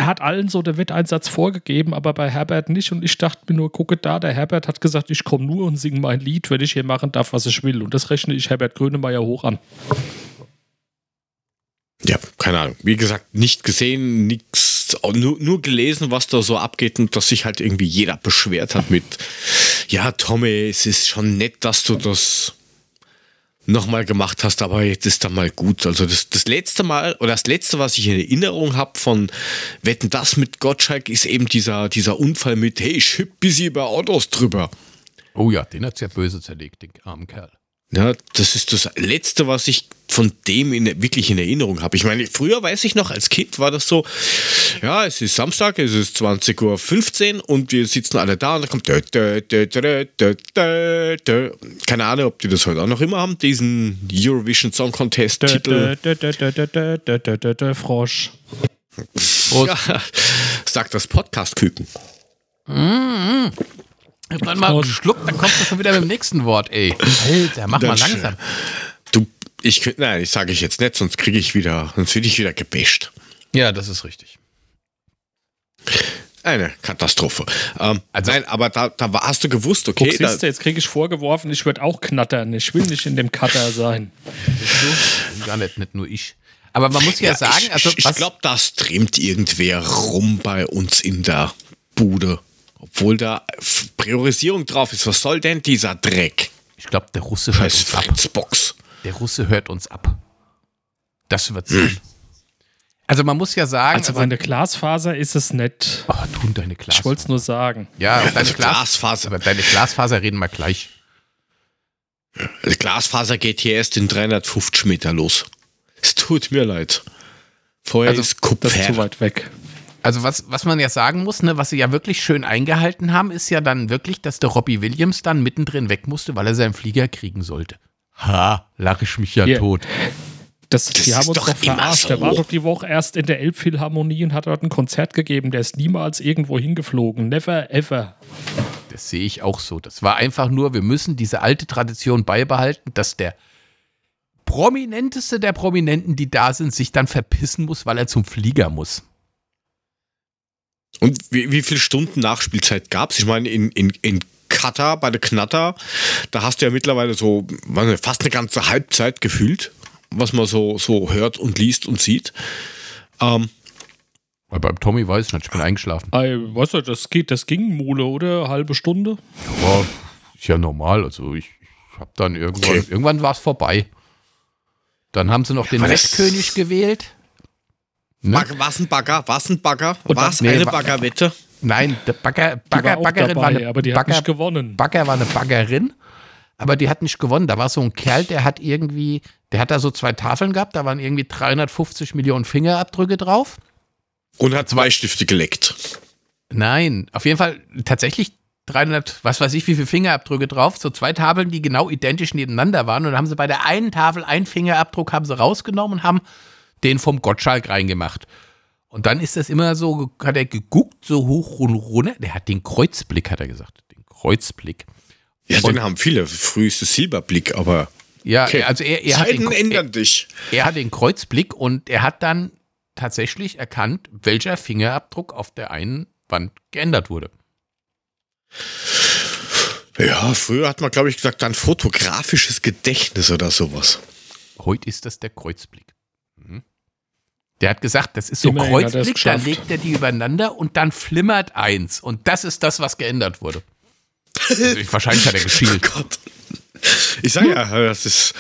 Er hat allen so den Wetteinsatz vorgegeben, aber bei Herbert nicht. Und ich dachte mir nur, gucke da, der Herbert hat gesagt, ich komme nur und singe mein Lied, wenn ich hier machen darf, was ich will. Und das rechne ich Herbert Grönemeyer hoch an. Ja, keine Ahnung. Wie gesagt, nicht gesehen, nichts, nur, nur gelesen, was da so abgeht und dass sich halt irgendwie jeder beschwert hat mit, ja, Tommy, es ist schon nett, dass du das nochmal gemacht hast, aber jetzt ist da mal gut. Also das, das letzte Mal, oder das letzte, was ich in Erinnerung habe von Wetten das mit Gottschalk, ist eben dieser, dieser Unfall mit, hey, ich hüpp bis über Autos drüber. Oh ja, den hat sehr böse zerlegt, den armen Kerl. Ja, das ist das Letzte, was ich von dem in, wirklich in Erinnerung habe. Ich meine, früher weiß ich noch, als Kind war das so, ja, es ist Samstag, es ist 20.15 Uhr und wir sitzen alle da und da kommt dö, dö, dö, keine Ahnung, ob die das heute auch noch immer haben, diesen Eurovision Song Contest Titel. Frosch. Ja, sagt das Podcast-Küken. Mm Irgendwann mal einen Schluck, dann kommst du schon wieder mit dem nächsten Wort, ey. Alter, mach mal langsam. Du, ich, nein, ich sage ich jetzt nicht, sonst kriege ich wieder, sonst werde ich wieder gebäscht. Ja, das ist richtig. Eine Katastrophe. Ähm, also, nein, aber da, da hast du gewusst, okay. Guck, du, jetzt kriege ich vorgeworfen, ich würde auch knattern. Ich will nicht in dem Cutter sein. Du? Gar nicht, nicht nur ich. Aber man muss ja, ja sagen, ich, also. Ich, ich glaube, da streamt irgendwer rum bei uns in der Bude. Obwohl da Priorisierung drauf ist. Was soll denn dieser Dreck? Ich glaube, der Russe hört uns ab. Der Russe hört uns ab. Das wird sein. Hm. Also man muss ja sagen. Also, also eine Glasfaser ist es nicht. Oh, tun deine Glasfaser. Ich wollte es nur sagen. Ja, deine also Glasfaser. Aber deine Glasfaser reden wir gleich. Die Glasfaser geht hier erst in 350 Meter los. Es tut mir leid. Vorher also, ist Kupfer. Das ist zu weit weg. Also was, was man ja sagen muss, ne, was sie ja wirklich schön eingehalten haben, ist ja dann wirklich, dass der Robbie Williams dann mittendrin weg musste, weil er seinen Flieger kriegen sollte. Ha, lache ich mich ja yeah. tot. Das, das die haben uns doch verarscht. So. Der war doch die Woche erst in der Elbphilharmonie und hat dort ein Konzert gegeben. Der ist niemals irgendwo hingeflogen. Never ever. Das sehe ich auch so. Das war einfach nur, wir müssen diese alte Tradition beibehalten, dass der prominenteste der Prominenten, die da sind, sich dann verpissen muss, weil er zum Flieger muss. Und wie, wie viele Stunden Nachspielzeit gab es? Ich meine, in, in, in Katar, bei der Knatter, da hast du ja mittlerweile so fast eine ganze Halbzeit gefühlt, was man so, so hört und liest und sieht. Ähm, Weil beim Tommy weiß ich nicht, ich bin eingeschlafen. Ey, weißt du, das, geht, das ging Mole, oder? Halbe Stunde? Ja, ist ja normal. Also ich, ich habe dann irgendwann, okay. irgendwann war es vorbei. Dann haben sie noch ja, den Westkönig gewählt. Ne? Was ein Bagger? Was ein Bagger? Was nee, eine Baggerwette? Nein, der Bagger, Bagger, war Baggerin dabei, war eine aber die Bagger, hat nicht gewonnen. Bagger war eine Baggerin, aber die hat nicht gewonnen. Da war so ein Kerl, der hat irgendwie, der hat da so zwei Tafeln gehabt, da waren irgendwie 350 Millionen Fingerabdrücke drauf. Und hat zwei Stifte geleckt. Nein, auf jeden Fall tatsächlich 300, was weiß ich, wie viele Fingerabdrücke drauf. So zwei Tafeln, die genau identisch nebeneinander waren. Und dann haben sie bei der einen Tafel einen Fingerabdruck haben sie rausgenommen und haben den vom Gottschalk reingemacht. Und dann ist das immer so, hat er geguckt, so hoch und runter. Der hat den Kreuzblick, hat er gesagt. Den Kreuzblick. Ja, und, den haben viele. Früheste Silberblick, aber. Ja, okay. also er, er Zeiten hat den, ändern er, dich. Er hat den Kreuzblick und er hat dann tatsächlich erkannt, welcher Fingerabdruck auf der einen Wand geändert wurde. Ja, früher hat man, glaube ich, gesagt, dann fotografisches Gedächtnis oder sowas. Heute ist das der Kreuzblick. Der hat gesagt, das ist so Immerhin Kreuzblick, dann legt er die übereinander und dann flimmert eins. Und das ist das, was geändert wurde. Also ich, wahrscheinlich hat er geschielt. Oh Gott. Ich sag ja, das ist.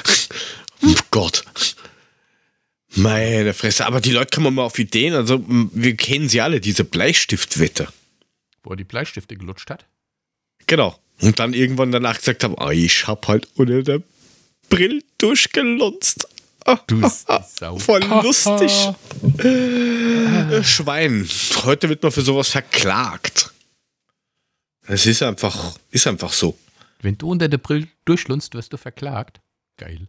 Oh Gott. Meine Fresse. Aber die Leute kommen mal auf Ideen. Also, wir kennen sie alle, diese Bleistiftwette. Wo er die Bleistifte gelutscht hat? Genau. Und dann irgendwann danach gesagt haben: oh, ich hab halt ohne der Brill durchgelunzt. Du Sau. Voll lustig. Äh, Schwein. Heute wird man für sowas verklagt. Es ist einfach, ist einfach so. Wenn du unter der Brille durchlunzt, wirst du verklagt. Geil.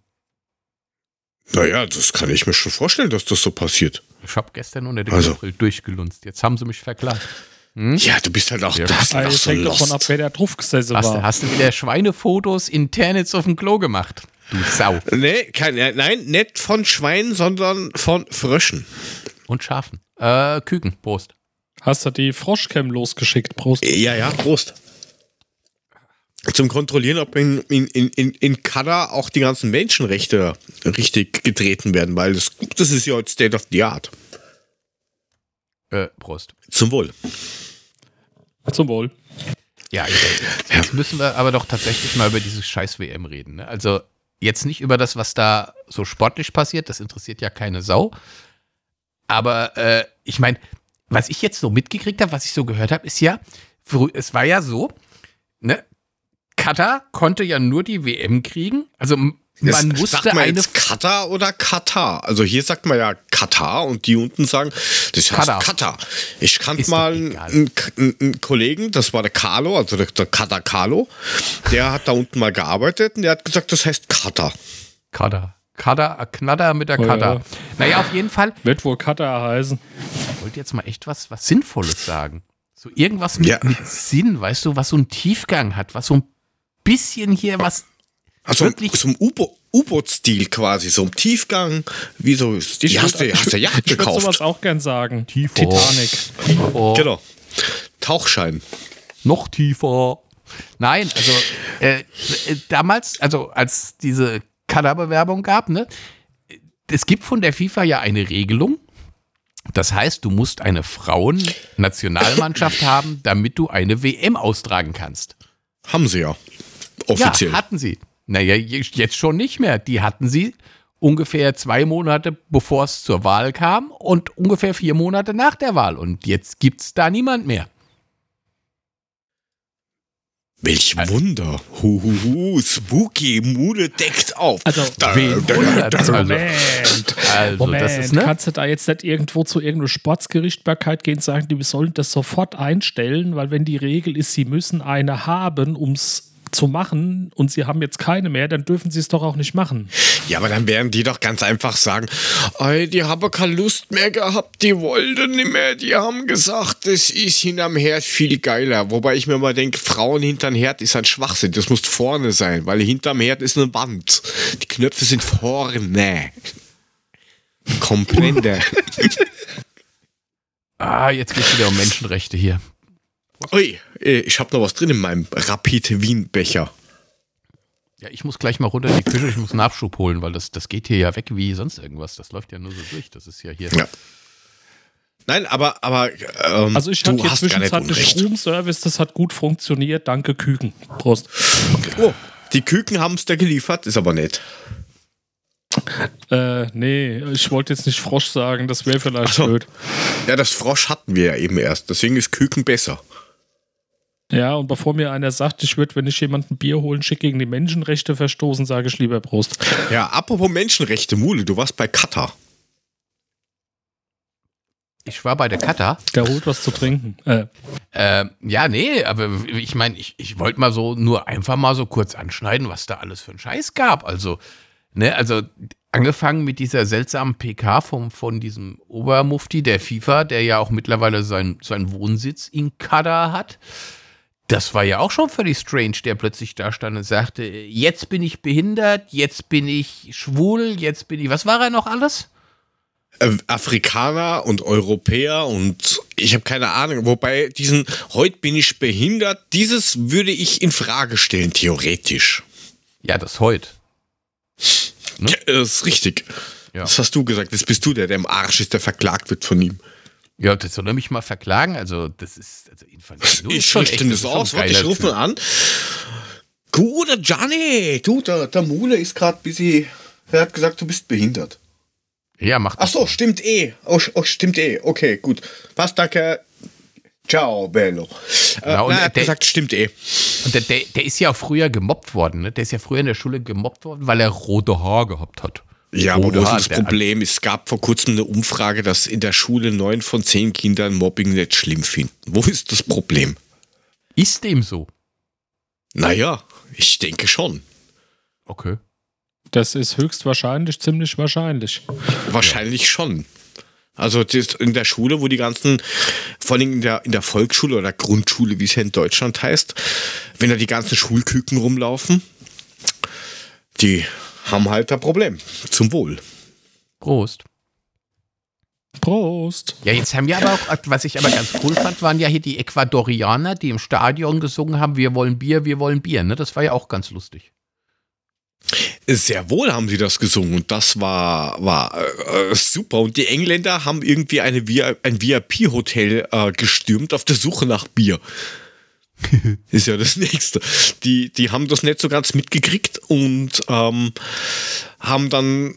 Naja, das kann ich mir schon vorstellen, dass das so passiert. Ich habe gestern unter der Also. Brille durchgelunzt. Jetzt haben sie mich verklagt. Hm? Ja, du bist halt auch, Ja. du bist halt auch Es so hängt davon ab, wer der drauf gesessen Hast, du- war. hast du wieder Schweinefotos in Ternitz auf dem Klo gemacht? Du Sau. Nee, kein, nein, nicht von Schweinen, sondern von Fröschen. Und Schafen. Äh, Küken. Prost. Hast du die Froschcam losgeschickt, Prost? Ja, ja, Prost. Zum Kontrollieren, ob in, in, in, in, in Katar auch die ganzen Menschenrechte richtig getreten werden, weil das, das ist ja jetzt State of the Art. Äh, Prost. Zum Wohl. Zum Wohl. Ja, jetzt, jetzt müssen wir aber doch tatsächlich mal über dieses scheiß WM reden. Ne? Also jetzt nicht über das, was da so sportlich passiert, das interessiert ja keine Sau. Aber äh, ich meine, was ich jetzt so mitgekriegt habe, was ich so gehört habe, ist ja, es war ja so, ne? Katar konnte ja nur die WM kriegen. Also man Das- musste sagt man eine jetzt Katar oder Katar? Also hier sagt man ja Katar und die unten sagen, das heißt Katar. Katar. Ich kannte mal einen, einen, Kollegen, das war der Carlo, also der, der Katar Carlo, der hat da unten mal gearbeitet und der hat gesagt, das heißt Katar. Kader. Kader, Knatter mit der Oh ja. Naja, auf jeden Fall. Wird wohl Cutter heißen. Ich wollte jetzt mal echt was, was Sinnvolles sagen. So irgendwas mit, Ja. mit Sinn, weißt du, was so einen Tiefgang hat, was so ein bisschen hier was. Also Wirklich? so U-Boot-Stil quasi, so im Tiefgang, wie so, die hast du, hast du Yacht Ich würde sowas gekauft. auch gern sagen. Tiefer. Titanic. Oh, Genau. Tauchschein. Noch tiefer. Nein, also äh, äh, damals, also als diese Kaderbewerbung gab, ne, es gibt von der FIFA ja eine Regelung. Das heißt, du musst eine Frauen-Nationalmannschaft haben, damit du eine WM austragen kannst. Haben sie ja. Offiziell. Ja, hatten sie. Naja, je- jetzt schon nicht mehr. Die hatten sie ungefähr zwei Monate, bevor es zur Wahl kam und ungefähr vier Monate nach der Wahl. Und jetzt gibt's da niemand mehr. Welch Wunder. Huhuhu, spooky, Mule deckt auf. Also, Da- wen da- da- Also- Moment. Also, Moment, das ist, ne? kannst du da jetzt nicht irgendwo zu irgendeiner Sportsgerichtbarkeit gehen und sagen, die sollen das sofort einstellen, weil wenn die Regel ist, sie müssen eine haben, um es zu machen und sie haben jetzt keine mehr, dann dürfen sie es doch auch nicht machen. Ja, aber dann werden die doch ganz einfach sagen, Ey, die haben keine Lust mehr gehabt, die wollten nicht mehr, die haben gesagt, das ist hinterm Herd viel geiler. Wobei ich mir mal denke, Frauen hinterm Herd ist ein Schwachsinn, das muss vorne sein, weil hinterm Herd ist eine Wand. Die Knöpfe sind vorne. Komplette. Ah, jetzt geht's wieder um Menschenrechte hier. Ui, äh, ich habe noch was drin in meinem Rapid Wien Becher. Ja, ich muss gleich mal runter in die Küche, ich muss Nachschub holen, weil das, das geht hier ja weg wie sonst irgendwas. Das läuft ja nur so durch. Das ist ja hier. Ja. Nein, aber, aber ähm, Also ich hatte hier hast gar nicht zwischenzeitlich. Room-Service, das hat gut funktioniert. Danke, Küken. Prost. Oh, die Küken haben es da geliefert, ist aber nett. Äh, nee, ich wollte jetzt nicht Frosch sagen, das wäre vielleicht so. blöd. Ja, das Frosch hatten wir ja eben erst, deswegen ist Küken besser. Ja, und bevor mir einer sagt, ich würde, wenn ich jemanden Bier holen schicke, gegen die Menschenrechte verstoßen, sage ich lieber Prost. Ja, apropos Menschenrechte, Mule, du warst bei Katar. Ich war bei der Kata. Der holt was zu trinken. Äh, Ähm, ja, nee, aber ich meine, ich, ich wollte mal so nur einfach mal so kurz anschneiden, was da alles für einen Scheiß gab. Also, ne, also angefangen mit dieser seltsamen PK vom, von diesem Obermufti der FIFA, der ja auch mittlerweile sein, seinen Wohnsitz in Katar hat. Das war ja auch schon völlig strange, der plötzlich da stand und sagte, jetzt bin ich behindert, jetzt bin ich schwul, jetzt bin ich, was war er noch alles? Äh, Afrikaner und Europäer und ich habe keine Ahnung, wobei diesen heute bin ich behindert, dieses würde ich in Frage stellen, theoretisch. Ja, das heute. Ne? Ja, das ist richtig. Ja. Das hast du gesagt, jetzt bist du der, der im Arsch ist, der verklagt wird von ihm. Ja, das soll er mich mal verklagen. Also, das ist, also Infantino ist ich schon echt, das aus, warte, ich rufe mal an. Guter Gianni, du, der, der Mule ist gerade busy. Er hat gesagt, du bist behindert. Ja, macht Ach so, stimmt eh. Oh, oh, stimmt eh. Okay, gut. Passt, danke. Ciao, Bello. Äh, und na, er hat der- gesagt, stimmt eh. Und der, der, der ist ja auch früher gemobbt worden. Ne? Der ist ja früher in der Schule gemobbt worden, weil er rote Haare gehabt hat. Ja, aber wo ist das Problem? Es gab vor kurzem eine Umfrage, dass in der Schule neun von zehn Kindern Mobbing nicht schlimm finden. Wo ist das Problem? Ist dem so? Naja, ich denke schon. Okay. Das ist höchstwahrscheinlich ziemlich wahrscheinlich. Wahrscheinlich schon. Also das in der Schule, wo die ganzen, vor allem in der, in der Volksschule oder Grundschule, wie es ja in Deutschland heißt, wenn da die ganzen Schulküken rumlaufen, die haben halt ein Problem. Zum Wohl. Prost. Prost. Ja, jetzt haben wir aber auch, was ich aber ganz cool fand, waren ja hier die Ecuadorianer, die im Stadion gesungen haben, wir wollen Bier, wir wollen Bier. Ne? Das war ja auch ganz lustig. Sehr wohl haben sie das gesungen und das war, war äh, super. Und die Engländer haben irgendwie eine, ein VIP-Hotel äh, gestürmt auf der Suche nach Bier. Ist ja das nächste. Die, die haben das nicht so ganz mitgekriegt und ähm, haben dann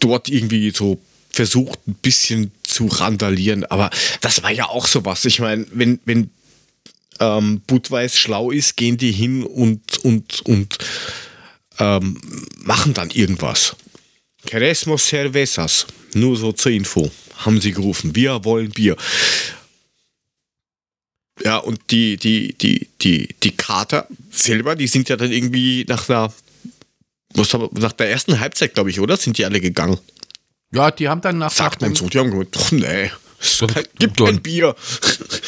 dort irgendwie so versucht, ein bisschen zu randalieren. Aber das war ja auch sowas. Ich meine, wenn, wenn ähm, Budweis schlau ist, gehen die hin und, und, und ähm, machen dann irgendwas. Queremos cervezas. Nur so zur Info. Haben sie gerufen. Wir wollen Bier. Ja, und die, die, die, die, die Kater selber, die sind ja dann irgendwie nach einer, was haben wir, nach der ersten Halbzeit, glaube ich, oder? Sind die alle gegangen? Ja, die haben dann nach. Sagt man so. Die haben gesagt, doch, nee, es gibt dann- kein Bier.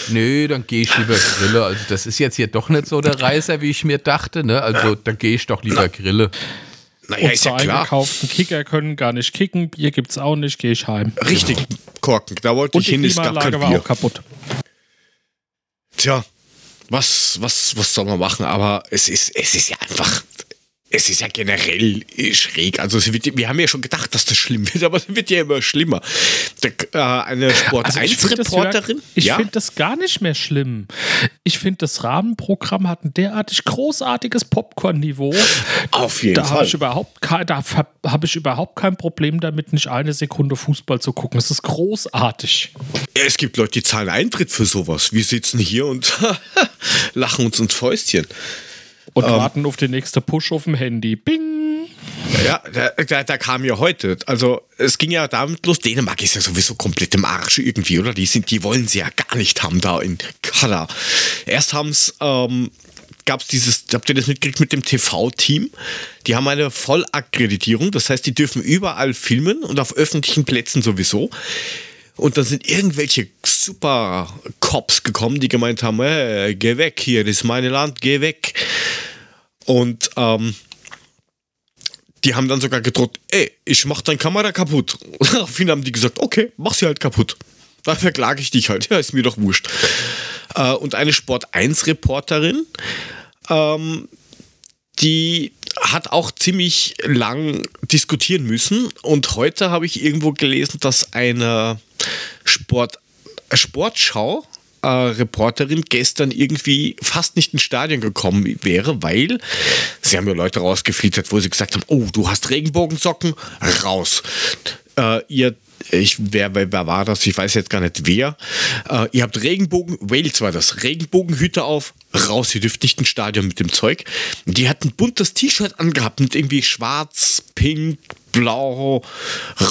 Nee, dann gehe ich lieber Grille. Also das ist jetzt hier doch nicht so der Reißer, wie ich mir dachte. Ne? Also dann gehe ich doch lieber Grille. Naja, ist ja klar. eingekauften Kicker können gar nicht kicken. Bier gibt's auch nicht, gehe ich heim. Richtig, Korken. Da wollte ich hin, es gab kein Klimaanlage war Bier. auch kaputt. Tja, was, was, was soll man machen? Aber es ist, es ist ja einfach, es ist ja generell schräg. Also wird, wir haben ja schon gedacht, dass das schlimm wird, aber es wird ja immer schlimmer. Der, äh, eine Sport Also ich 1 finde das, Reporterin, wieder- ich ja, find das gar nicht mehr schlimm. Ich finde, das Rahmenprogramm hat ein derartig großartiges Popcorn-Niveau. auf jeden Da habe Fall. ich, überhaupt kein- da hab ich überhaupt kein Problem damit, nicht eine Sekunde Fußball zu gucken. Es ist großartig. Es gibt Leute, die zahlen Eintritt für sowas. Wir sitzen hier und lachen uns ins Fäustchen. Und Ähm. warten auf den nächsten Push auf dem Handy. Bing! Ja, da, da, da kam ja heute. Also es ging ja damit los. Dänemark ist ja sowieso komplett im Arsch irgendwie, oder? Die sind, die wollen sie ja gar nicht haben da in Katar. Erst haben es, ähm, gab es dieses, habt ihr das mitgekriegt mit dem TV-Team? Die haben eine Vollakkreditierung, das heißt, die dürfen überall filmen und auf öffentlichen Plätzen sowieso. Und dann sind irgendwelche super Cops gekommen, die gemeint haben, äh, geh weg hier, das ist mein Land, geh weg. Und ähm, die haben dann sogar gedroht, ey, ich mach deine Kamera kaputt. Und daraufhin haben die gesagt, okay, mach sie halt kaputt. Dann verklage ich dich halt. Ja, ist mir doch wurscht. Äh, und eine Sport 1 Reporterin, ähm, die hat auch ziemlich lang diskutieren müssen. Und heute habe ich irgendwo gelesen, dass eine Sport, Sportschau äh, Reporterin gestern irgendwie fast nicht ins Stadion gekommen wäre, weil sie haben ja Leute rausgefiltert, wo sie gesagt haben, oh, du hast Regenbogensocken, raus. Äh, ihr ich, wer, wer, wer war das? Ich weiß jetzt gar nicht wer. Äh, ihr habt Regenbogen, Wales war das, Regenbogenhüte auf, raus, ihr dürft nicht ins Stadion mit dem Zeug. Die hat ein buntes T-Shirt angehabt mit irgendwie schwarz, pink, blau,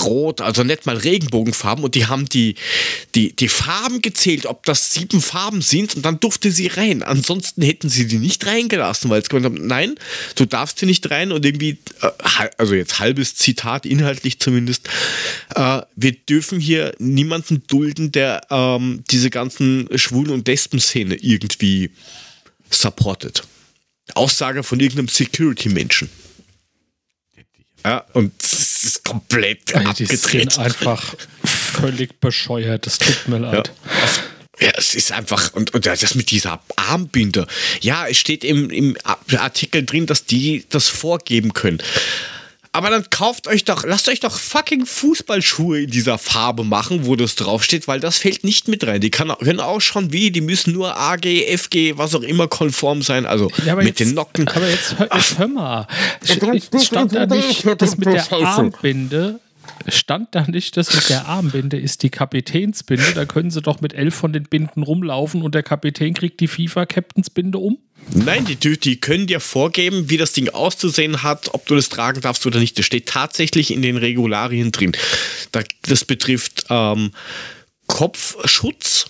rot, also nicht mal Regenbogenfarben und die haben die, die, die Farben gezählt, ob das sieben Farben sind und dann durfte sie rein. Ansonsten hätten sie die nicht reingelassen, weil es gemeint haben, nein, du darfst hier nicht rein und irgendwie, äh, also jetzt halbes Zitat, inhaltlich zumindest, äh, wir dürfen hier niemanden dulden, der ähm, diese ganzen Schwulen- und Lesben-Szene irgendwie supportet. Aussage von irgendeinem Security-Menschen. Ja, und es ist komplett Ey, die sind abgedreht. einfach völlig bescheuert. Das tut mir leid. Ja, es ist einfach, und, und das mit dieser Armbinde. Ja, es steht im, im Artikel drin, dass die das vorgeben können. Aber dann kauft euch doch, lasst euch doch fucking Fußballschuhe in dieser Farbe machen, wo das draufsteht, weil das fällt nicht mit rein. Die kann, können auch schon wie, die müssen nur AG, FG, was auch immer konform sein, also Ja, mit jetzt, den Nocken. Aber jetzt, hör- jetzt hör mal. Stand da nicht, das mit der Armbinde. Stand da nicht, das mit der Armbinde ist die Kapitänsbinde. Da können sie doch mit elf von den Binden rumlaufen und der Kapitän kriegt die FIFA-Captainsbinde um. Nein, die, die können dir vorgeben, wie das Ding auszusehen hat, ob du das tragen darfst oder nicht. Das steht tatsächlich in den Regularien drin. Da, das betrifft ähm, Kopfschutz,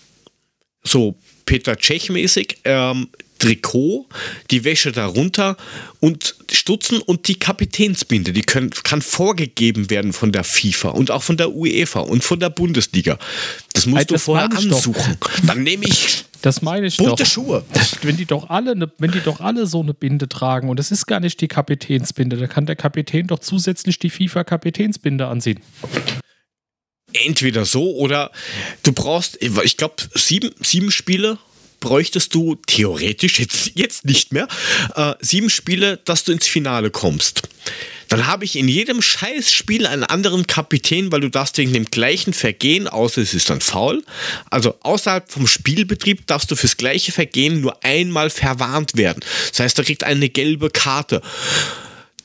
so Peter Tschech-mäßig. Ähm, Trikot, die Wäsche darunter und Stutzen und die Kapitänsbinde. Die können, kann vorgegeben werden von der FIFA und auch von der UEFA und von der Bundesliga. Das musst Ey, du das vorher ich doch. ansuchen. Dann nehme ich Das meine ich bunte doch. Schuhe. Wenn die doch alle, ne, wenn die doch alle so eine Binde tragen und es ist gar nicht die Kapitänsbinde, dann kann der Kapitän doch zusätzlich die FIFA-Kapitänsbinde anziehen. Entweder so oder du brauchst, ich glaube, sieben, sieben Spiele bräuchtest du theoretisch, jetzt, jetzt nicht mehr, äh, sieben Spiele, dass du ins Finale kommst. Dann habe ich in jedem Scheißspiel einen anderen Kapitän, weil du darfst wegen dem gleichen Vergehen, außer es ist dann faul, also außerhalb vom Spielbetrieb darfst du fürs gleiche Vergehen nur einmal verwarnt werden. Das heißt, da kriegt eine gelbe Karte.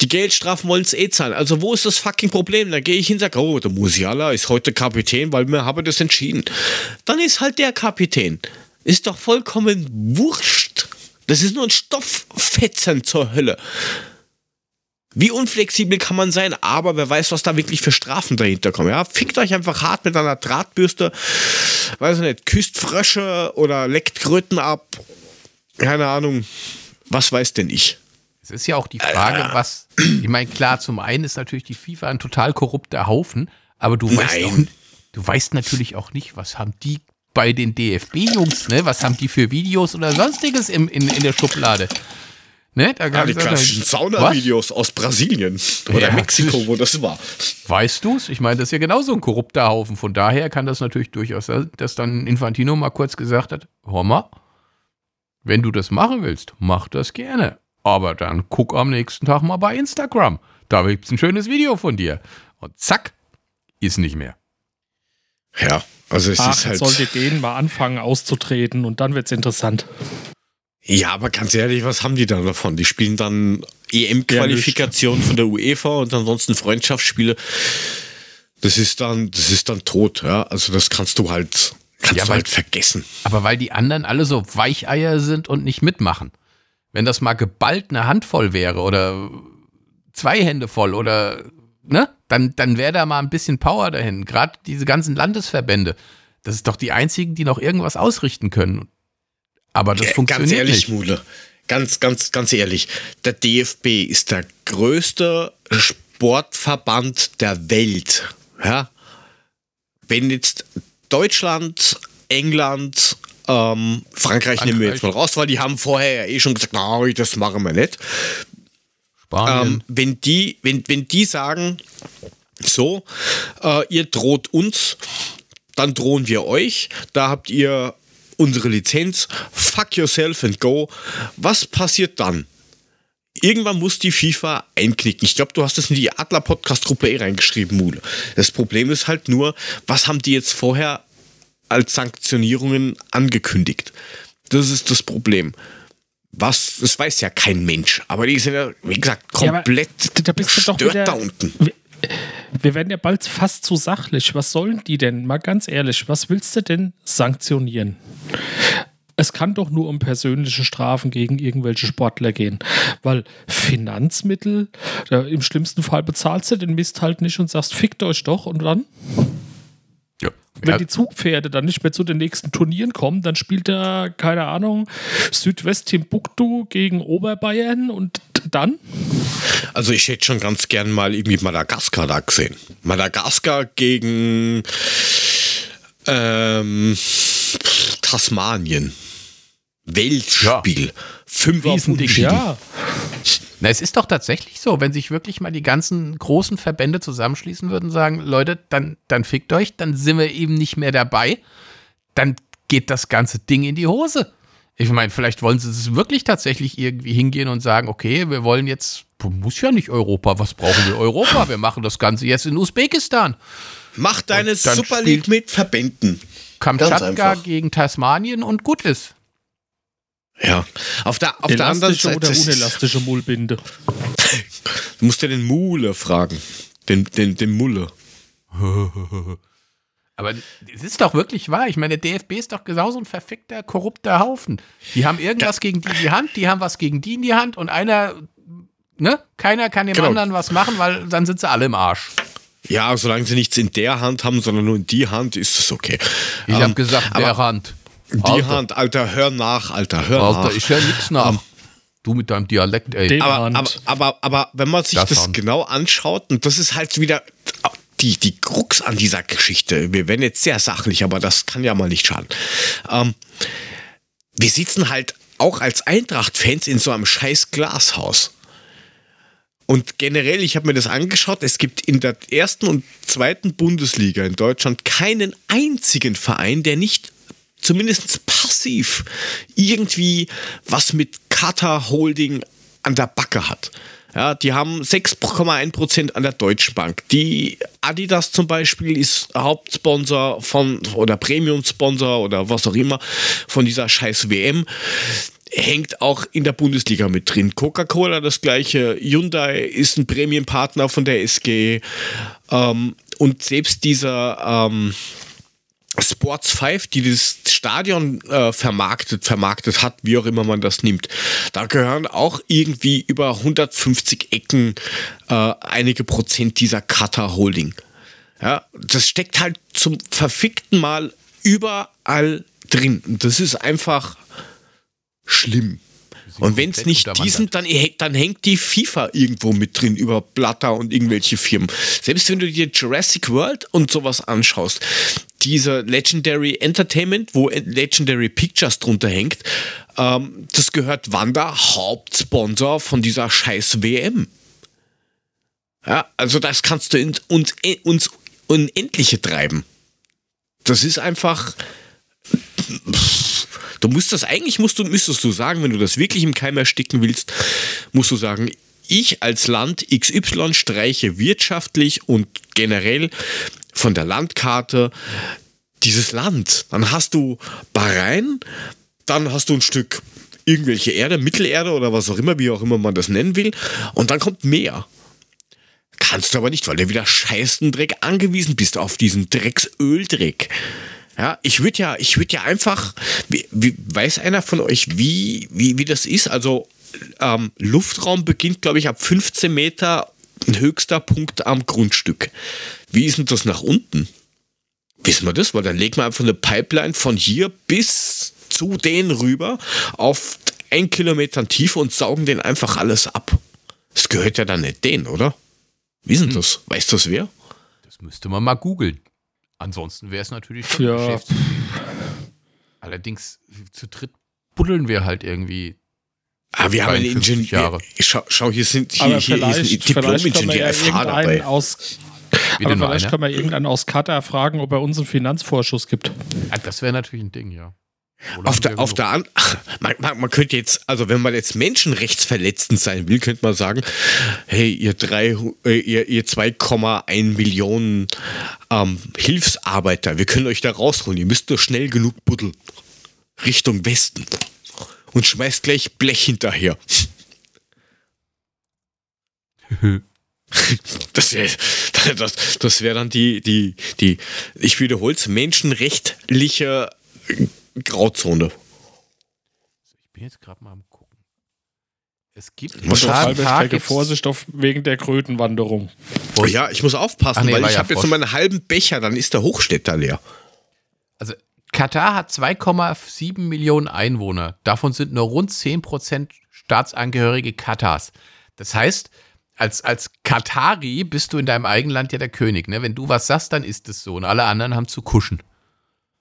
Die Geldstrafen wollen es eh zahlen. Also wo ist das fucking Problem? Dann gehe ich hin und sage, oh, der Musiala ist heute Kapitän, weil wir haben das entschieden. Dann ist halt der Kapitän. Ist doch vollkommen wurscht. Das ist nur ein Stofffetzen zur Hölle. Wie unflexibel kann man sein, aber wer weiß, was da wirklich für Strafen dahinter kommen. Ja, fickt euch einfach hart mit einer Drahtbürste, weiß ich nicht, küsst Frösche oder leckt Kröten ab. Keine Ahnung. Was weiß denn ich? Es ist ja auch die Frage, was, ich meine, klar, zum einen ist natürlich die FIFA ein total korrupter Haufen, aber du weißt, auch, du weißt natürlich auch nicht, was haben die bei den DFB-Jungs, ne? Was haben die für Videos oder sonstiges im, in, in der Schublade? Ne? Da Ja, gab's die klassischen? Saunavideos aus Brasilien oder Ja. Mexiko, wo das war. Weißt du's? Ich meine, das ist ja genauso ein korrupter Haufen. Von daher kann das natürlich durchaus sein, dass dann Infantino mal kurz gesagt hat: Hör mal, wenn du das machen willst, mach das gerne. Aber dann guck am nächsten Tag mal bei Instagram. Da gibt's ein schönes Video von dir. Und zack, ist nicht mehr. Ja, also es Ach, ist halt. sollte denen mal anfangen auszutreten und dann wird's interessant. Ja, aber ganz ehrlich, was haben die dann davon? Die spielen dann EM-Qualifikation von der UEFA und ansonsten Freundschaftsspiele. Das ist dann, das ist dann tot, ja. Also das kannst du halt, kannst Ja, du weil- halt vergessen. Aber weil die anderen alle so Weicheier sind und nicht mitmachen. Wenn das mal geballt eine Handvoll wäre oder zwei Hände voll oder, ne, dann, dann wäre da mal ein bisschen Power dahin. Gerade diese ganzen Landesverbände. Das ist doch die einzigen, die noch irgendwas ausrichten können. Aber das Äh, funktioniert ganz ehrlich, nicht. Mule. Ganz, ganz, ganz ehrlich. Der DFB ist der größte Sportverband der Welt. Ja? Wenn jetzt Deutschland, England, ähm, Frankreich, nehmen wir jetzt mal raus, weil die haben vorher ja eh schon gesagt, na, das machen wir nicht. Spanien. Ähm, wenn, die, wenn, wenn die sagen, so, äh, ihr droht uns, dann drohen wir euch, da habt ihr unsere Lizenz, fuck yourself and go. Was passiert dann? Irgendwann muss die FIFA einknicken. Ich glaube, du hast das in die Adler-Podcast-Gruppe eh reingeschrieben, Mule. Das Problem ist halt nur, was haben die jetzt vorher als Sanktionierungen angekündigt? Das ist das Problem. Was, das weiß ja kein Mensch. Aber die sind ja, wie gesagt, Ja, komplett da bist du doch gestört wieder- da unten. Wir werden ja bald fast zu sachlich. Was sollen die denn? Mal ganz ehrlich, was willst du denn sanktionieren? Es kann doch nur um persönliche Strafen gegen irgendwelche Sportler gehen. Weil Finanzmittel, ja, im schlimmsten Fall bezahlst du den Mist halt nicht und sagst, fickt euch doch und dann, ja. wenn Ja, die Zugpferde dann nicht mehr zu den nächsten Turnieren kommen, dann spielt da, keine Ahnung, Südwest Timbuktu gegen Oberbayern und dann? Also ich hätte schon ganz gern mal irgendwie Madagaskar da gesehen. Madagaskar gegen ähm, Tasmanien. Weltspiel. Fünfer Riesending. Ja, Na, es ist doch tatsächlich so, wenn sich wirklich mal die ganzen großen Verbände zusammenschließen würden und sagen, Leute, dann, dann fickt euch, dann sind wir eben nicht mehr dabei, dann geht das ganze Ding in die Hose. Ich meine, vielleicht wollen sie es wirklich tatsächlich irgendwie hingehen und sagen, okay, wir wollen jetzt, muss ja nicht Europa, was brauchen wir Europa? Wir machen das Ganze jetzt in Usbekistan. Mach deine Super League mit Verbänden. Kamtschatka gegen Tasmanien und gut ist. Ja. Auf der, auf der anderen elastische Seite. oder das ist- unelastische Mullbinde. Du musst ja den Mule fragen. Den, den, den Mulle. Aber es ist doch wirklich wahr. Ich meine, der DFB ist doch genauso ein verfickter, korrupter Haufen. Die haben irgendwas gegen die in die Hand, die haben was gegen die in die Hand und einer, ne? Keiner kann dem Genau. anderen was machen, weil dann sind sie alle im Arsch. Ja, solange sie nichts in der Hand haben, sondern nur in die Hand, ist das okay. Ich Ähm, habe gesagt, aber- der Hand. Die Alter. Hand, Alter, hör nach, Alter, hör Alter, nach. ich höre nichts nach. Du mit deinem Dialekt, ey. Aber, aber, Hand. aber, aber wenn man sich Das das, genau anschaut, und das ist halt wieder die, die Krux an dieser Geschichte. Wir werden jetzt sehr sachlich, aber das kann ja mal nicht schaden. Ähm, wir sitzen halt auch als Eintracht-Fans in so einem scheiß Glashaus. Und generell, ich habe mir das angeschaut, es gibt in der ersten und zweiten Bundesliga in Deutschland keinen einzigen Verein, der nicht zumindest passiv irgendwie was mit Qatar Holding an der Backe hat. Ja, die haben 6,1% an der Deutschen Bank. Die Adidas zum Beispiel ist Hauptsponsor von oder Premium-Sponsor oder was auch immer von dieser scheiß WM hängt auch in der Bundesliga mit drin. Coca-Cola das gleiche, Hyundai ist ein Prämienpartner von der SG ähm, und selbst dieser ähm, Sports 5, die das Stadion äh, vermarktet, vermarktet hat, wie auch immer man das nimmt. Da gehören auch irgendwie über 150 Ecken äh, einige Prozent dieser Qatar Holding. Ja, das steckt halt zum verfickten Mal überall drin. Und das ist einfach schlimm. Und wenn es nicht die unterwandert. sind, dann, dann hängt die FIFA irgendwo mit drin über Blatter und irgendwelche Firmen. Selbst wenn du dir Jurassic World und sowas anschaust, dieser Legendary Entertainment, wo Legendary Pictures drunter hängt, ähm, das gehört Wanda, Hauptsponsor von dieser scheiß WM. Ja, also das kannst du in, uns, uns Unendliche treiben. Das ist einfach. Du musst das eigentlich musst du, müsstest du sagen, wenn du das wirklich im Keim ersticken willst, musst du sagen, ich als Land XY streiche wirtschaftlich und generell von der Landkarte dieses Land. Dann hast du Bahrain, dann hast du ein Stück irgendwelche Erde, Mittelerde oder was auch immer, wie auch immer man das nennen will, und dann kommt Meer. Kannst du aber nicht, weil du wieder scheißen Dreck angewiesen bist auf diesen Drecksöldreck. Ja, ich würde ja, ich würde ja einfach, wie, wie, weiß einer von euch, wie, wie, wie das ist? Also, ähm, Luftraum beginnt, glaube ich, ab 15 Meter, höchster Punkt am Grundstück. Wie ist denn das nach unten? Wissen wir das? Weil dann legen wir einfach eine Pipeline von hier bis zu denen rüber auf ein Kilometer Tiefe und saugen den einfach alles ab. Das gehört ja dann nicht denen, oder? Wie ist denn das? Weißt du das wer? Das müsste man mal googeln. Ansonsten wäre es natürlich schon Ja. Geschäft. Allerdings zu dritt buddeln wir halt irgendwie. Ah, wir haben einen 52 Ingenieur. Schau, schau, hier sind hier, Aber hier ist ein Diplom-Ingenieur ja FH irgendeinen dabei. aus, Wieder aber vielleicht einer. können wir irgendeinen aus Katar fragen, ob er uns einen Finanzvorschuss gibt. Ah, das wäre natürlich ein Ding, ja. Oder Auf der, auf der an man, man, man könnte jetzt, also wenn man jetzt menschenrechtsverletzend sein will, könnte man sagen, hey, ihr drei, äh, ihr, ihr 2,1 Millionen ähm, Hilfsarbeiter, wir können euch da rausholen, ihr müsst nur schnell genug buddeln. Richtung Westen. Und schmeißt gleich Blech hinterher. Das wäre das, das wär dann die, die, die, ich wiederhole es, menschenrechtliche Grauzone. Ich bin jetzt gerade mal am gucken. Es gibt gibt's- Vorsicht auf, wegen der Krötenwanderung. Oh ja, ich muss aufpassen, Ach nee, weil ich ja habe jetzt noch meinen halben Becher, dann ist der Hochstädter leer. Katar hat 2,7 Millionen Einwohner. Davon sind nur rund 10% Staatsangehörige Katars. Das heißt, als, als Katari bist du in deinem eigenen Land ja der König. Ne? Wenn du was sagst, dann ist es so. Und alle anderen haben zu kuschen.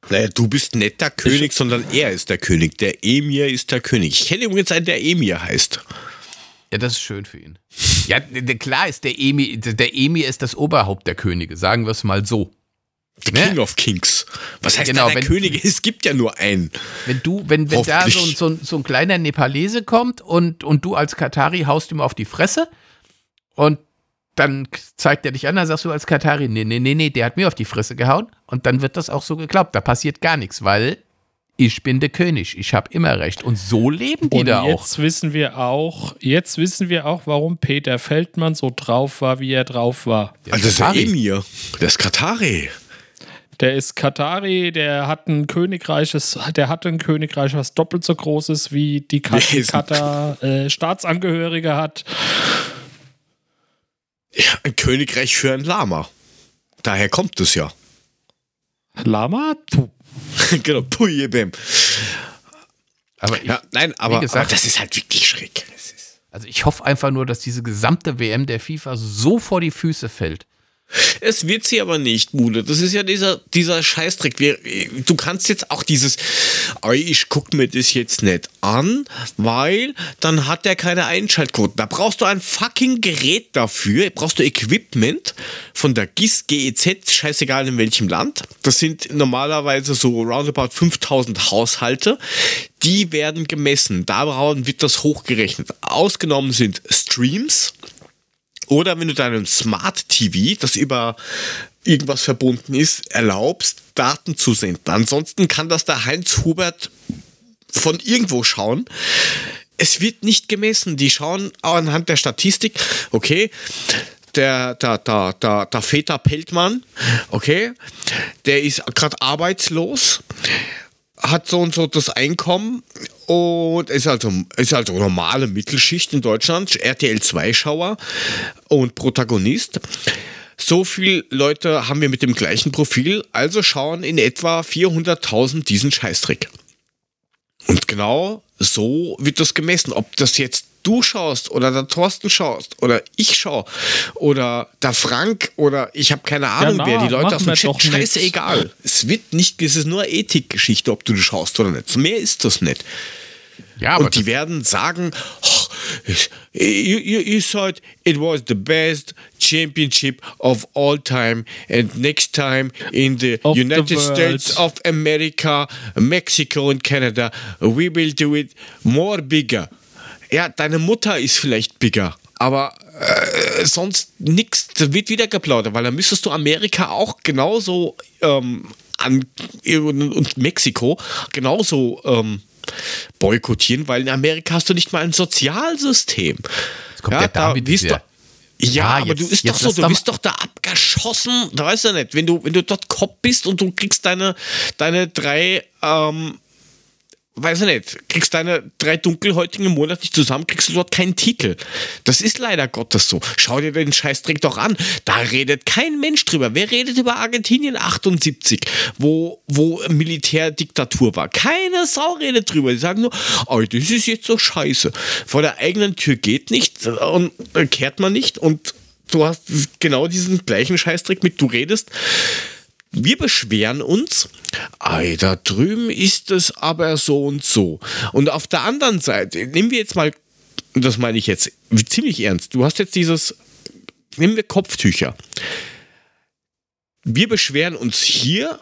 Naja, du bist nicht der König, sondern er ist der König. Der Emir ist der König. Ich kenne übrigens einen, der Emir heißt. Ja, das ist schön für ihn. Ja, klar ist der Emir, der Emir ist das Oberhaupt der Könige, sagen wir es mal so. The Ne? King of Kings. Was heißt Genau, da der wenn- König? Es gibt ja nur einen. Wenn du, wenn, wenn da so, so, so ein kleiner Nepalese kommt und, und du als Katari haust ihm auf die Fresse und dann zeigt er dich an, dann sagst du als Katari, nee, nee, nee, nee, der hat mir auf die Fresse gehauen und dann wird das auch so geglaubt. Da passiert gar nichts, weil ich bin der König, ich habe immer recht. Und so leben die Und da auch. jetzt wissen wir auch, jetzt wissen wir auch, warum Peter Feldmann so drauf war, wie er drauf war. Der Also das ist der Katari. Emir. Der ist Katari. Der ist Katari, der hat ein Königreiches, der hatte ein Königreich, was doppelt so groß ist, wie die Katar äh, Staatsangehörige hat. Ja, ein Königreich für ein Lama. Daher kommt es ja. Lama? Puh. genau, Pujebem. Aber ich, Ja, nein, aber, gesagt- aber das ist halt wirklich schräg. Also ich hoffe einfach nur, dass diese gesamte WM der FIFA so vor die Füße fällt. Es wird sie aber nicht, Mule. Das ist ja dieser, dieser Scheißdreck. Wir, du kannst jetzt auch dieses, "Ey, ich guck mir das jetzt nicht an, weil dann hat der keine Einschaltquoten. Da brauchst du ein fucking Gerät dafür. Brauchst du Equipment von der GIS, GEZ, scheißegal in welchem Land. Das sind normalerweise so roundabout 5000 Haushalte. Die werden gemessen. Daran wird das hochgerechnet. Ausgenommen sind Streams. Oder wenn du deinem Smart TV, das über irgendwas verbunden ist, erlaubst, Daten zu senden. Ansonsten kann das der Heinz Hubert von irgendwo schauen. Es wird nicht gemessen. Die schauen anhand der Statistik, okay, der, der, der, der, der Väter Peltmann, okay, der ist gerade arbeitslos, hat so und so das Einkommen und ist also, ist also normale Mittelschicht in Deutschland, RTL 2-Schauer und Protagonist. So viele Leute haben wir mit dem gleichen Profil, also schauen in etwa 400.000 diesen Scheißtrick. Und genau so wird das gemessen. Ob das jetzt du schaust oder der Thorsten schaust oder ich schaue oder der Frank oder ich habe keine Ahnung, na, wer die Leute machen aus dem Chat, scheißegal. Es wird nicht, es ist nur eine Ethikgeschichte, ob du das schaust oder nicht. Mehr ist das nicht. Ja, aber Und die werden sagen, oh, you, you, you thought it was the best championship of all time and next time in the Of the United world. States of America, Mexico and Canada, we will do it more bigger. Ja, deine Mutter ist vielleicht bigger, aber äh, sonst nichts. Da wird wieder geplaudert, weil dann müsstest du Amerika auch genauso ähm, an und Mexiko genauso ähm, boykottieren, weil in Amerika hast du nicht mal ein Sozialsystem. Jetzt kommt der David bist wieder. ja, Ja, aber jetzt- du ist doch so, du bist doch da abgeschossen, da weißt du nicht, wenn du, wenn du dort Kopf bist und du kriegst deine, deine drei, ähm, weiß ich nicht, kriegst deine drei Dunkelhäutigen im Monat nicht zusammen, kriegst du dort keinen Titel. Das ist leider Gottes so. Schau dir den Scheißdreck doch an. Da redet kein Mensch drüber. Wer redet über Argentinien 78, wo, wo Militärdiktatur war? Keine Sau redet drüber. Die sagen nur, oh, das ist jetzt so scheiße. Vor der eigenen Tür geht nicht und äh, kehrt man nicht und du hast genau diesen gleichen Scheißdreck mit, du redest wir beschweren uns, ei, da drüben ist es aber so und so. Und auf der anderen Seite, nehmen wir jetzt mal, das meine ich jetzt ziemlich ernst, du hast jetzt dieses, nehmen wir Kopftücher. Wir beschweren uns hier,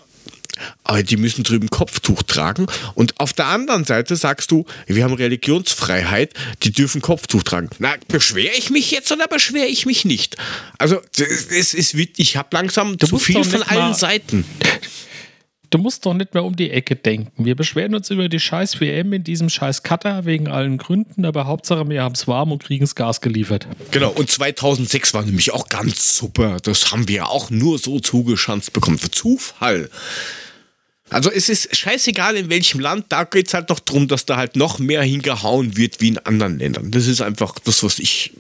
die müssen drüben Kopftuch tragen. Und auf der anderen Seite sagst du, wir haben Religionsfreiheit, die dürfen Kopftuch tragen. Na, beschwere ich mich jetzt oder beschwere ich mich nicht? Also, es ist, ich habe langsam zu musst viel von allen Seiten. Du musst doch nicht mehr um die Ecke denken. Wir beschweren uns über die scheiß WM in diesem scheiß Cutter wegen allen Gründen, aber Hauptsache wir haben es warm und kriegen das Gas geliefert. Genau, und 2006 war nämlich auch ganz super. Das haben wir auch nur so zugeschanzt bekommen. Für Zufall. Also es ist scheißegal in welchem Land, da geht es halt noch darum, dass da halt noch mehr hingehauen wird wie in anderen Ländern. Das ist einfach das, was ich,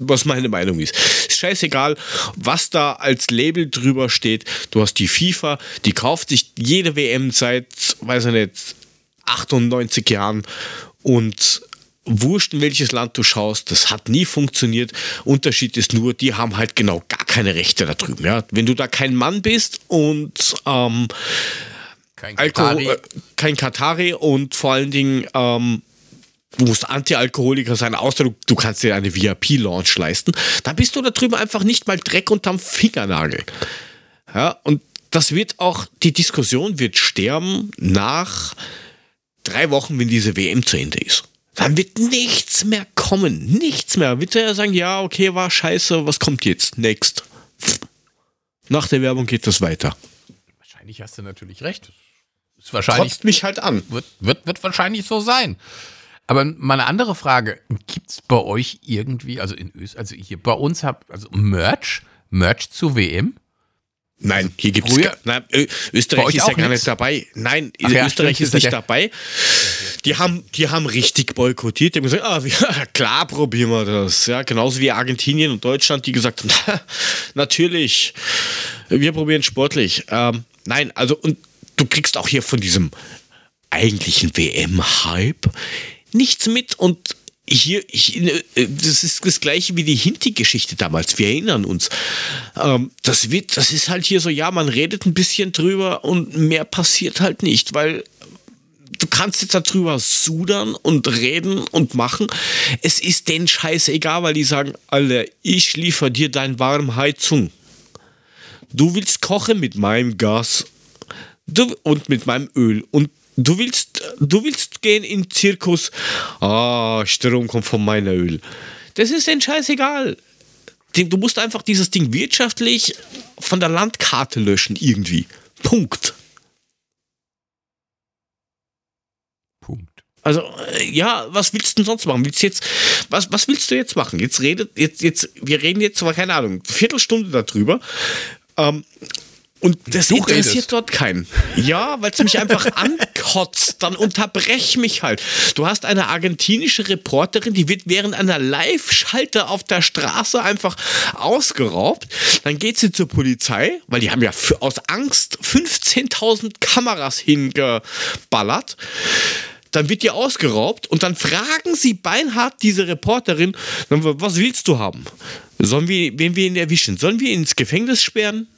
was meine Meinung ist. Ist scheißegal, was da als Label drüber steht. Du hast die FIFA, die kauft sich jede WM seit, weiß ich nicht, 98 Jahren und wurscht in welches Land du schaust, das hat nie funktioniert. Unterschied ist nur, die haben halt genau gar keine Rechte da drüben. Ja? Wenn du da kein Mann bist und ähm, Kein Alkohol, Katari. äh, kein Katari und vor allen Dingen ähm, du musst Anti-Alkoholiker sein, außer du, du kannst dir eine VIP-Launch leisten, dann bist du da drüben einfach nicht mal Dreck unterm Fingernagel. Ja, und das wird auch, die Diskussion wird sterben nach drei Wochen, wenn diese WM zu Ende ist. Dann wird nichts mehr kommen. Nichts mehr. Wird er ja sagen, ja, okay, war scheiße, was kommt jetzt? Next. Nach der Werbung geht das weiter. Wahrscheinlich hast du natürlich recht. Ist wahrscheinlich, Trotzt mich halt an. wird, wird, wird wahrscheinlich so sein. Aber mal eine andere Frage. Gibt es bei euch irgendwie, also in Österreich, also hier bei uns habt, also Merch, Merch zu WM? Nein, hier gibt es Nein, Ö- Österreich ist ja gar nix? nicht dabei. Nein, Ach ja, Österreich stimmt, ist nicht dabei. Die haben, die haben richtig boykottiert. Die haben gesagt, ah, wir, klar probieren wir das. Ja, genauso wie Argentinien und Deutschland, die gesagt haben, natürlich, wir probieren sportlich. Ähm, nein, also und du kriegst auch hier von diesem eigentlichen WM-Hype nichts mit und hier, ich, äh, das ist das gleiche wie die Hinti-Geschichte damals. Wir erinnern uns. Ähm, das, wird, das ist halt hier so, ja, man redet ein bisschen drüber und mehr passiert halt nicht, weil du kannst jetzt darüber sudern und reden und machen. Es ist denen scheißegal, weil die sagen, Alter, ich liefere dir deine warme Heizung. Du willst kochen mit meinem Gas du, und mit meinem Öl und Du willst, du willst gehen in den Zirkus. Ah, Strom kommt von meiner Öl. Das ist denen scheißegal. Du musst einfach dieses Ding wirtschaftlich von der Landkarte löschen, irgendwie. Punkt. Punkt. Also, äh, ja, was willst du denn sonst machen? Willst jetzt, was, was willst du jetzt machen? Jetzt redet, jetzt, jetzt, wir reden jetzt zwar, keine Ahnung, Viertelstunde darüber. Ähm, und das du interessiert redest. dort keinen. Ja, weil es mich einfach ankotzt. Dann unterbrech mich halt. Du hast eine argentinische Reporterin, die wird während einer Live-Schalte auf der Straße einfach ausgeraubt. Dann geht sie zur Polizei, weil die haben ja aus Angst 15.000 Kameras hingeballert. Dann wird die ausgeraubt und dann fragen sie beinhart diese Reporterin, was willst du haben? Sollen wir, wen wir ihn erwischen? Sollen wir ihn ins Gefängnis sperren?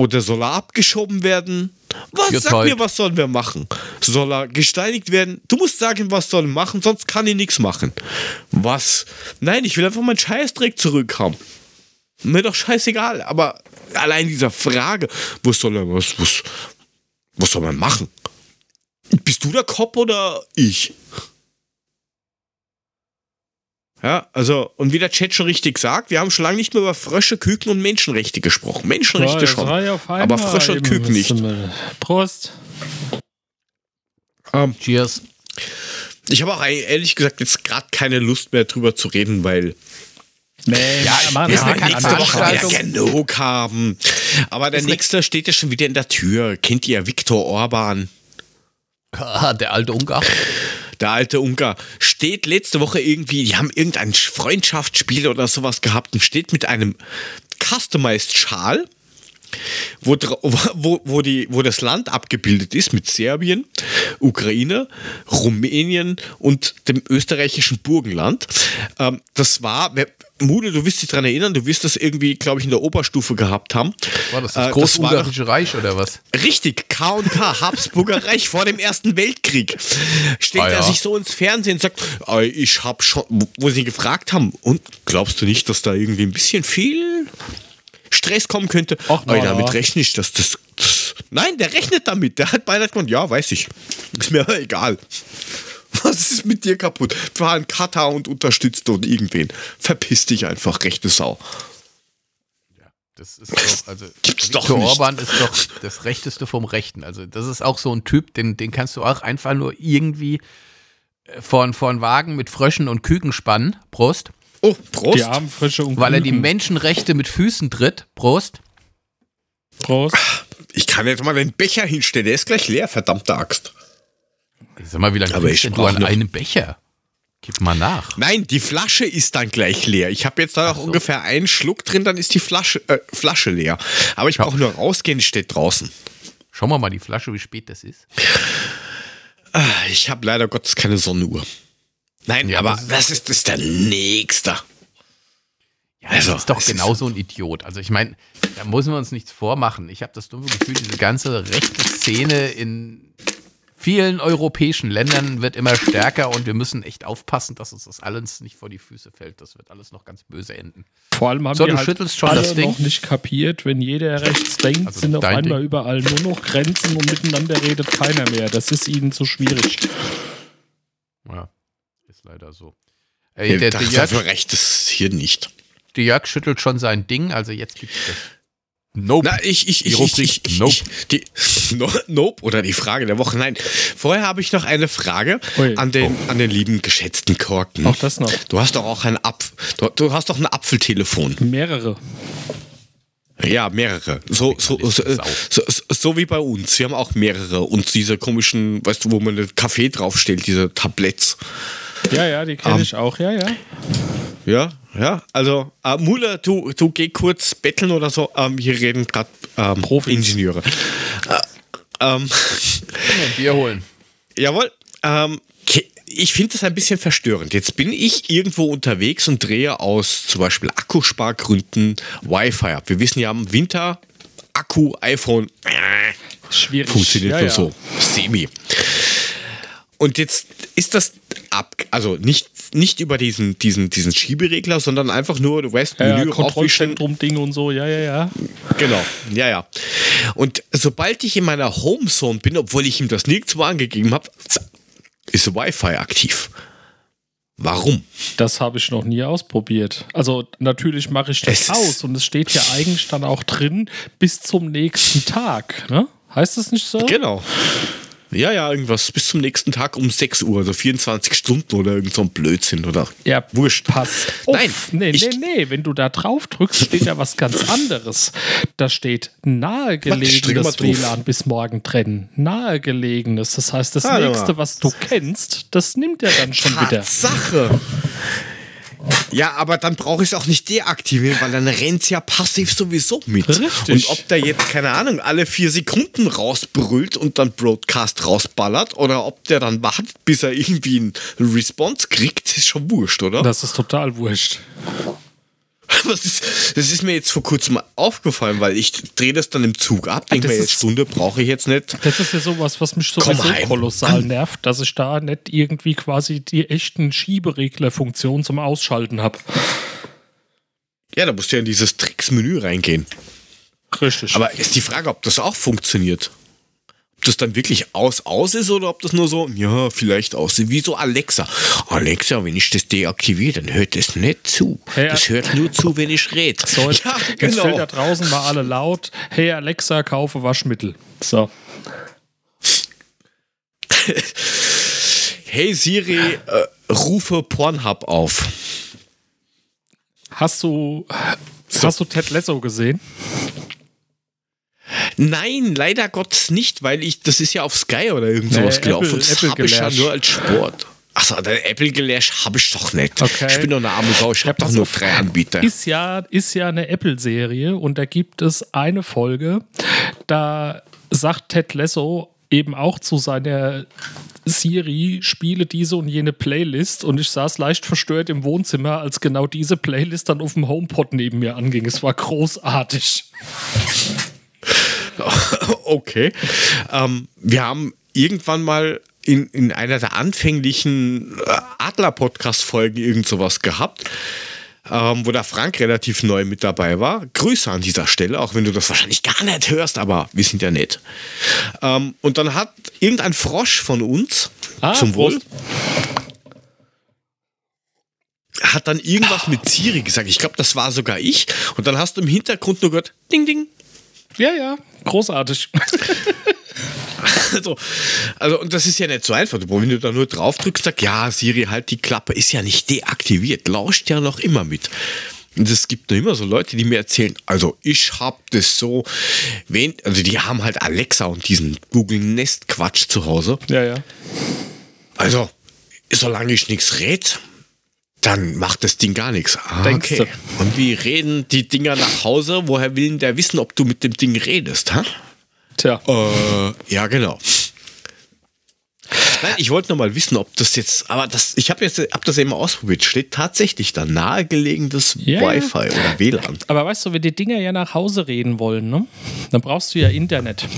Oder soll er abgeschoben werden? Was? Jetzt Sag halt. mir, was sollen wir machen? Soll er gesteinigt werden? Du musst sagen, was soll er machen, sonst kann ich nichts machen. Was? Nein, ich will einfach meinen Scheißdreck zurückhaben. Mir doch scheißegal, aber allein dieser Frage, was soll er, was, was, was soll man machen? Bist du der Kopf oder ich? Ja, also, und wie der Chat schon richtig sagt, wir haben schon lange nicht mehr über Frösche, Küken und Menschenrechte gesprochen. Menschenrechte ja, schon. Aber Frösche und Küken nicht. Prost. Um, ähm, Cheers. Ich habe auch ehrlich gesagt jetzt gerade keine Lust mehr drüber zu reden, weil. Nee, ja, wir ja, nächste Woche ja genug haben. Aber der nächste steht ja schon wieder in der Tür. Kennt ihr Viktor Orban? Ah, der alte Ungar der alte Ungar, steht letzte Woche irgendwie, die haben irgendein Freundschaftsspiel oder sowas gehabt und steht mit einem Customized Schal, wo, wo, wo, die, wo das Land abgebildet ist mit Serbien, Ukraine, Rumänien und dem österreichischen Burgenland. Ähm, das war, Mude, du wirst dich daran erinnern, du wirst das irgendwie, glaube ich, in der Oberstufe gehabt haben. War das das äh, Großungarische Reich oder was? Richtig, K&K, Habsburger Reich vor dem Ersten Weltkrieg. Stellt ah, ja. er sich so ins Fernsehen und sagt, ich habe schon, wo sie ihn gefragt haben, und glaubst du nicht, dass da irgendwie ein bisschen viel Stress kommen könnte? Ach, na, damit rechne ich, dass das, das, Nein, der rechnet damit. Der hat beinahe gesagt, ja, weiß ich. Ist mir egal. Was ist mit dir kaputt? Fahr in Katar und unterstützt dort irgendwen. Verpiss dich einfach, rechte Sau. Ja, das ist doch, also Gibt's Viktor doch nicht. Orban ist doch das Rechteste vom Rechten. Also das ist auch so ein Typ, den, den kannst du auch einfach nur irgendwie äh, von, von Wagen mit Fröschen und Küken spannen. Prost. Oh, Prost. Die armen Frösche und Weil er die Menschenrechte mit Füßen tritt. Prost. Prost. Ich kann jetzt mal den Becher hinstellen, der ist gleich leer, verdammte Axt. Sag mal, wie lange bist du an einem Becher? Gib mal nach. Nein, die Flasche ist dann gleich leer. Ich habe jetzt da noch so. ungefähr einen Schluck drin, dann ist die Flasche, äh, Flasche leer. Aber ich brauche nur rausgehen, die steht draußen. Schauen wir mal die Flasche, wie spät das ist. Ah, ich habe leider Gottes keine Sonnenuhr. Nein, ja, aber das ist, das ist, das ist der nächste. Ja, also, das ist doch genau so ein Idiot. Also ich meine, da müssen wir uns nichts vormachen. Ich habe das dumme Gefühl, diese ganze rechte Szene in vielen europäischen Ländern wird immer stärker und wir müssen echt aufpassen, dass uns das alles nicht vor die Füße fällt. Das wird alles noch ganz böse enden. Vor allem haben so, wir halt schon alle das Ding. noch nicht kapiert, wenn jeder rechts denkt, also sind auf einmal Ding. überall nur noch Grenzen und miteinander redet keiner mehr. Das ist ihnen zu schwierig. Ja, ist leider so. Ey, der, der, der Jörg, recht ist hier nicht. Der Jörg schüttelt schon sein Ding, also jetzt gibt es das Nope. Na, ich, ich, ich, ich, ich, ich, nope. die, no, nope oder die Frage der Woche. Nein, vorher habe ich noch eine Frage an den, oh. an den lieben geschätzten Korken. Auch das noch. Du hast doch auch ein Apf du, du hast doch ein Apfeltelefon. Mehrere. Ja, mehrere. So, so, so, so, so, wie bei uns. Wir haben auch mehrere. Und diese komischen, weißt du, wo man den Kaffee draufstellt, diese Tabletts. Ja, ja, die kenne um, ich auch, ja, ja. Ja, ja, also äh, Muller, du, du geh kurz betteln oder so. Ähm, wir reden gerade ähm, Ingenieure. Äh, Ähm, Ein Bier holen. Jawohl. Ähm, ich finde das ein bisschen verstörend. Jetzt bin ich irgendwo unterwegs und drehe aus zum Beispiel Akkuspargründen Wi-Fi ab. Wir wissen ja im Winter Akku, iPhone, äh, Schwierig. funktioniert Ja, nur ja. so. Semi. Und jetzt ist das ab, also nicht, nicht über diesen, diesen, diesen Schieberegler, sondern einfach nur du weißt, Ja, Menü raufwischen, Kontrollzentrum-Ding und so, ja, ja, ja. Genau, ja, ja. Und sobald ich in meiner Homezone bin, obwohl ich ihm das nirgendwo angegeben habe, ist Wi-Fi aktiv. Warum? Das habe ich noch nie ausprobiert. Also natürlich mache ich das Es aus und es steht ja eigentlich dann auch drin bis zum nächsten Tag. Ne? Heißt das nicht so? Genau. Ja, ja, irgendwas bis zum nächsten Tag um 6 Uhr, also 24 Stunden oder irgend so ein Blödsinn, oder? Ja, Wurscht. Pass. Auf. Nein, nee, nee, nee. Wenn du da drauf drückst, steht ja was ganz anderes. Da steht nahegelegenes. WLAN bis morgen trennen. Nahegelegenes. Das heißt, das Warte nächste, was du kennst, das nimmt er dann schon wieder. Tatsache. Ja, aber dann brauche ich es auch nicht deaktivieren, weil dann rennt es ja passiv sowieso mit. Richtig. Und ob der jetzt, keine Ahnung, alle vier Sekunden rausbrüllt und dann Broadcast rausballert oder ob der dann wartet, bis er irgendwie einen Response kriegt, ist schon wurscht, oder? Das ist total wurscht. Was ist, das ist mir jetzt vor kurzem aufgefallen, weil ich drehe das dann im Zug ab, denke mir, jetzt Stunde brauche ich jetzt nicht. Das ist ja sowas, was mich heim. kolossal Mann. nervt, dass ich da nicht irgendwie quasi die echten Schiebereglerfunktionen zum Ausschalten habe. Ja, da musst du ja in dieses Tricks-Menü reingehen. Richtig. Aber ist die Frage, ob das auch funktioniert. Das dann wirklich aus-aus ist oder ob das nur so, ja, vielleicht aussieht, wie so Alexa. Alexa, wenn ich das deaktiviere, dann hört es nicht zu. Ja. Das hört nur zu, wenn ich rede. so, jetzt, ja, jetzt genau. da draußen mal alle laut, hey Alexa, kaufe Waschmittel. So. Hey Siri, äh, rufe Pornhub auf. Hast du, hast du Ted Lasso gesehen? Nein, leider Gottes nicht, weil ich, das ist ja auf Sky oder irgend sowas Nee, gelaufen. Apple- das habe ich ja nur als Sport. Achso, der Apple Gelash habe ich doch nicht. Okay. Ich bin doch eine arme Sau, ich Ja, habe doch nur auf. drei Anbieter. Ist ja, ist ja eine Apple-Serie und da gibt es eine Folge, da sagt Ted Lasso eben auch zu seiner Siri, spiele diese und jene Playlist und ich saß leicht verstört im Wohnzimmer, als genau diese Playlist dann auf dem HomePod neben mir anging. Es war großartig. Okay. Ähm, wir haben irgendwann mal in, in einer der anfänglichen äh, Adler-Podcast-Folgen irgend sowas gehabt, ähm, wo der Frank relativ neu mit dabei war. Grüße an dieser Stelle, auch wenn du das wahrscheinlich gar nicht hörst, aber wir sind ja nett. Ähm, und dann hat irgendein Frosch von uns, Ah, zum Wohl, Prost. hat dann irgendwas mit Siri gesagt. Ich glaube, das war sogar ich. Und dann hast du im Hintergrund nur gehört, ding, ding, Ja, ja, großartig. Also, also, und das ist ja nicht so einfach. Wenn du da nur drauf drückst, sag, ja, Siri, halt die Klappe, ist ja nicht deaktiviert, lauscht ja noch immer mit. Und es gibt noch immer so Leute, die mir erzählen, also ich hab das so, wen, also die haben halt Alexa und diesen Google Nest Quatsch zu Hause. Ja, ja. Also, solange ich nichts red, dann macht das Ding gar nichts. Ah, okay. Und wie reden die Dinger nach Hause? Woher will denn der wissen, ob du mit dem Ding redest? Ha? Tja. Äh, ja, genau. Nein, ich wollte noch mal wissen, ob das jetzt, aber das, ich habe jetzt, hab das eben ausprobiert, steht tatsächlich da nahegelegenes ja. Wi-Fi oder WLAN. Aber weißt du, wenn die Dinger ja nach Hause reden wollen, ne? dann brauchst du ja Internet.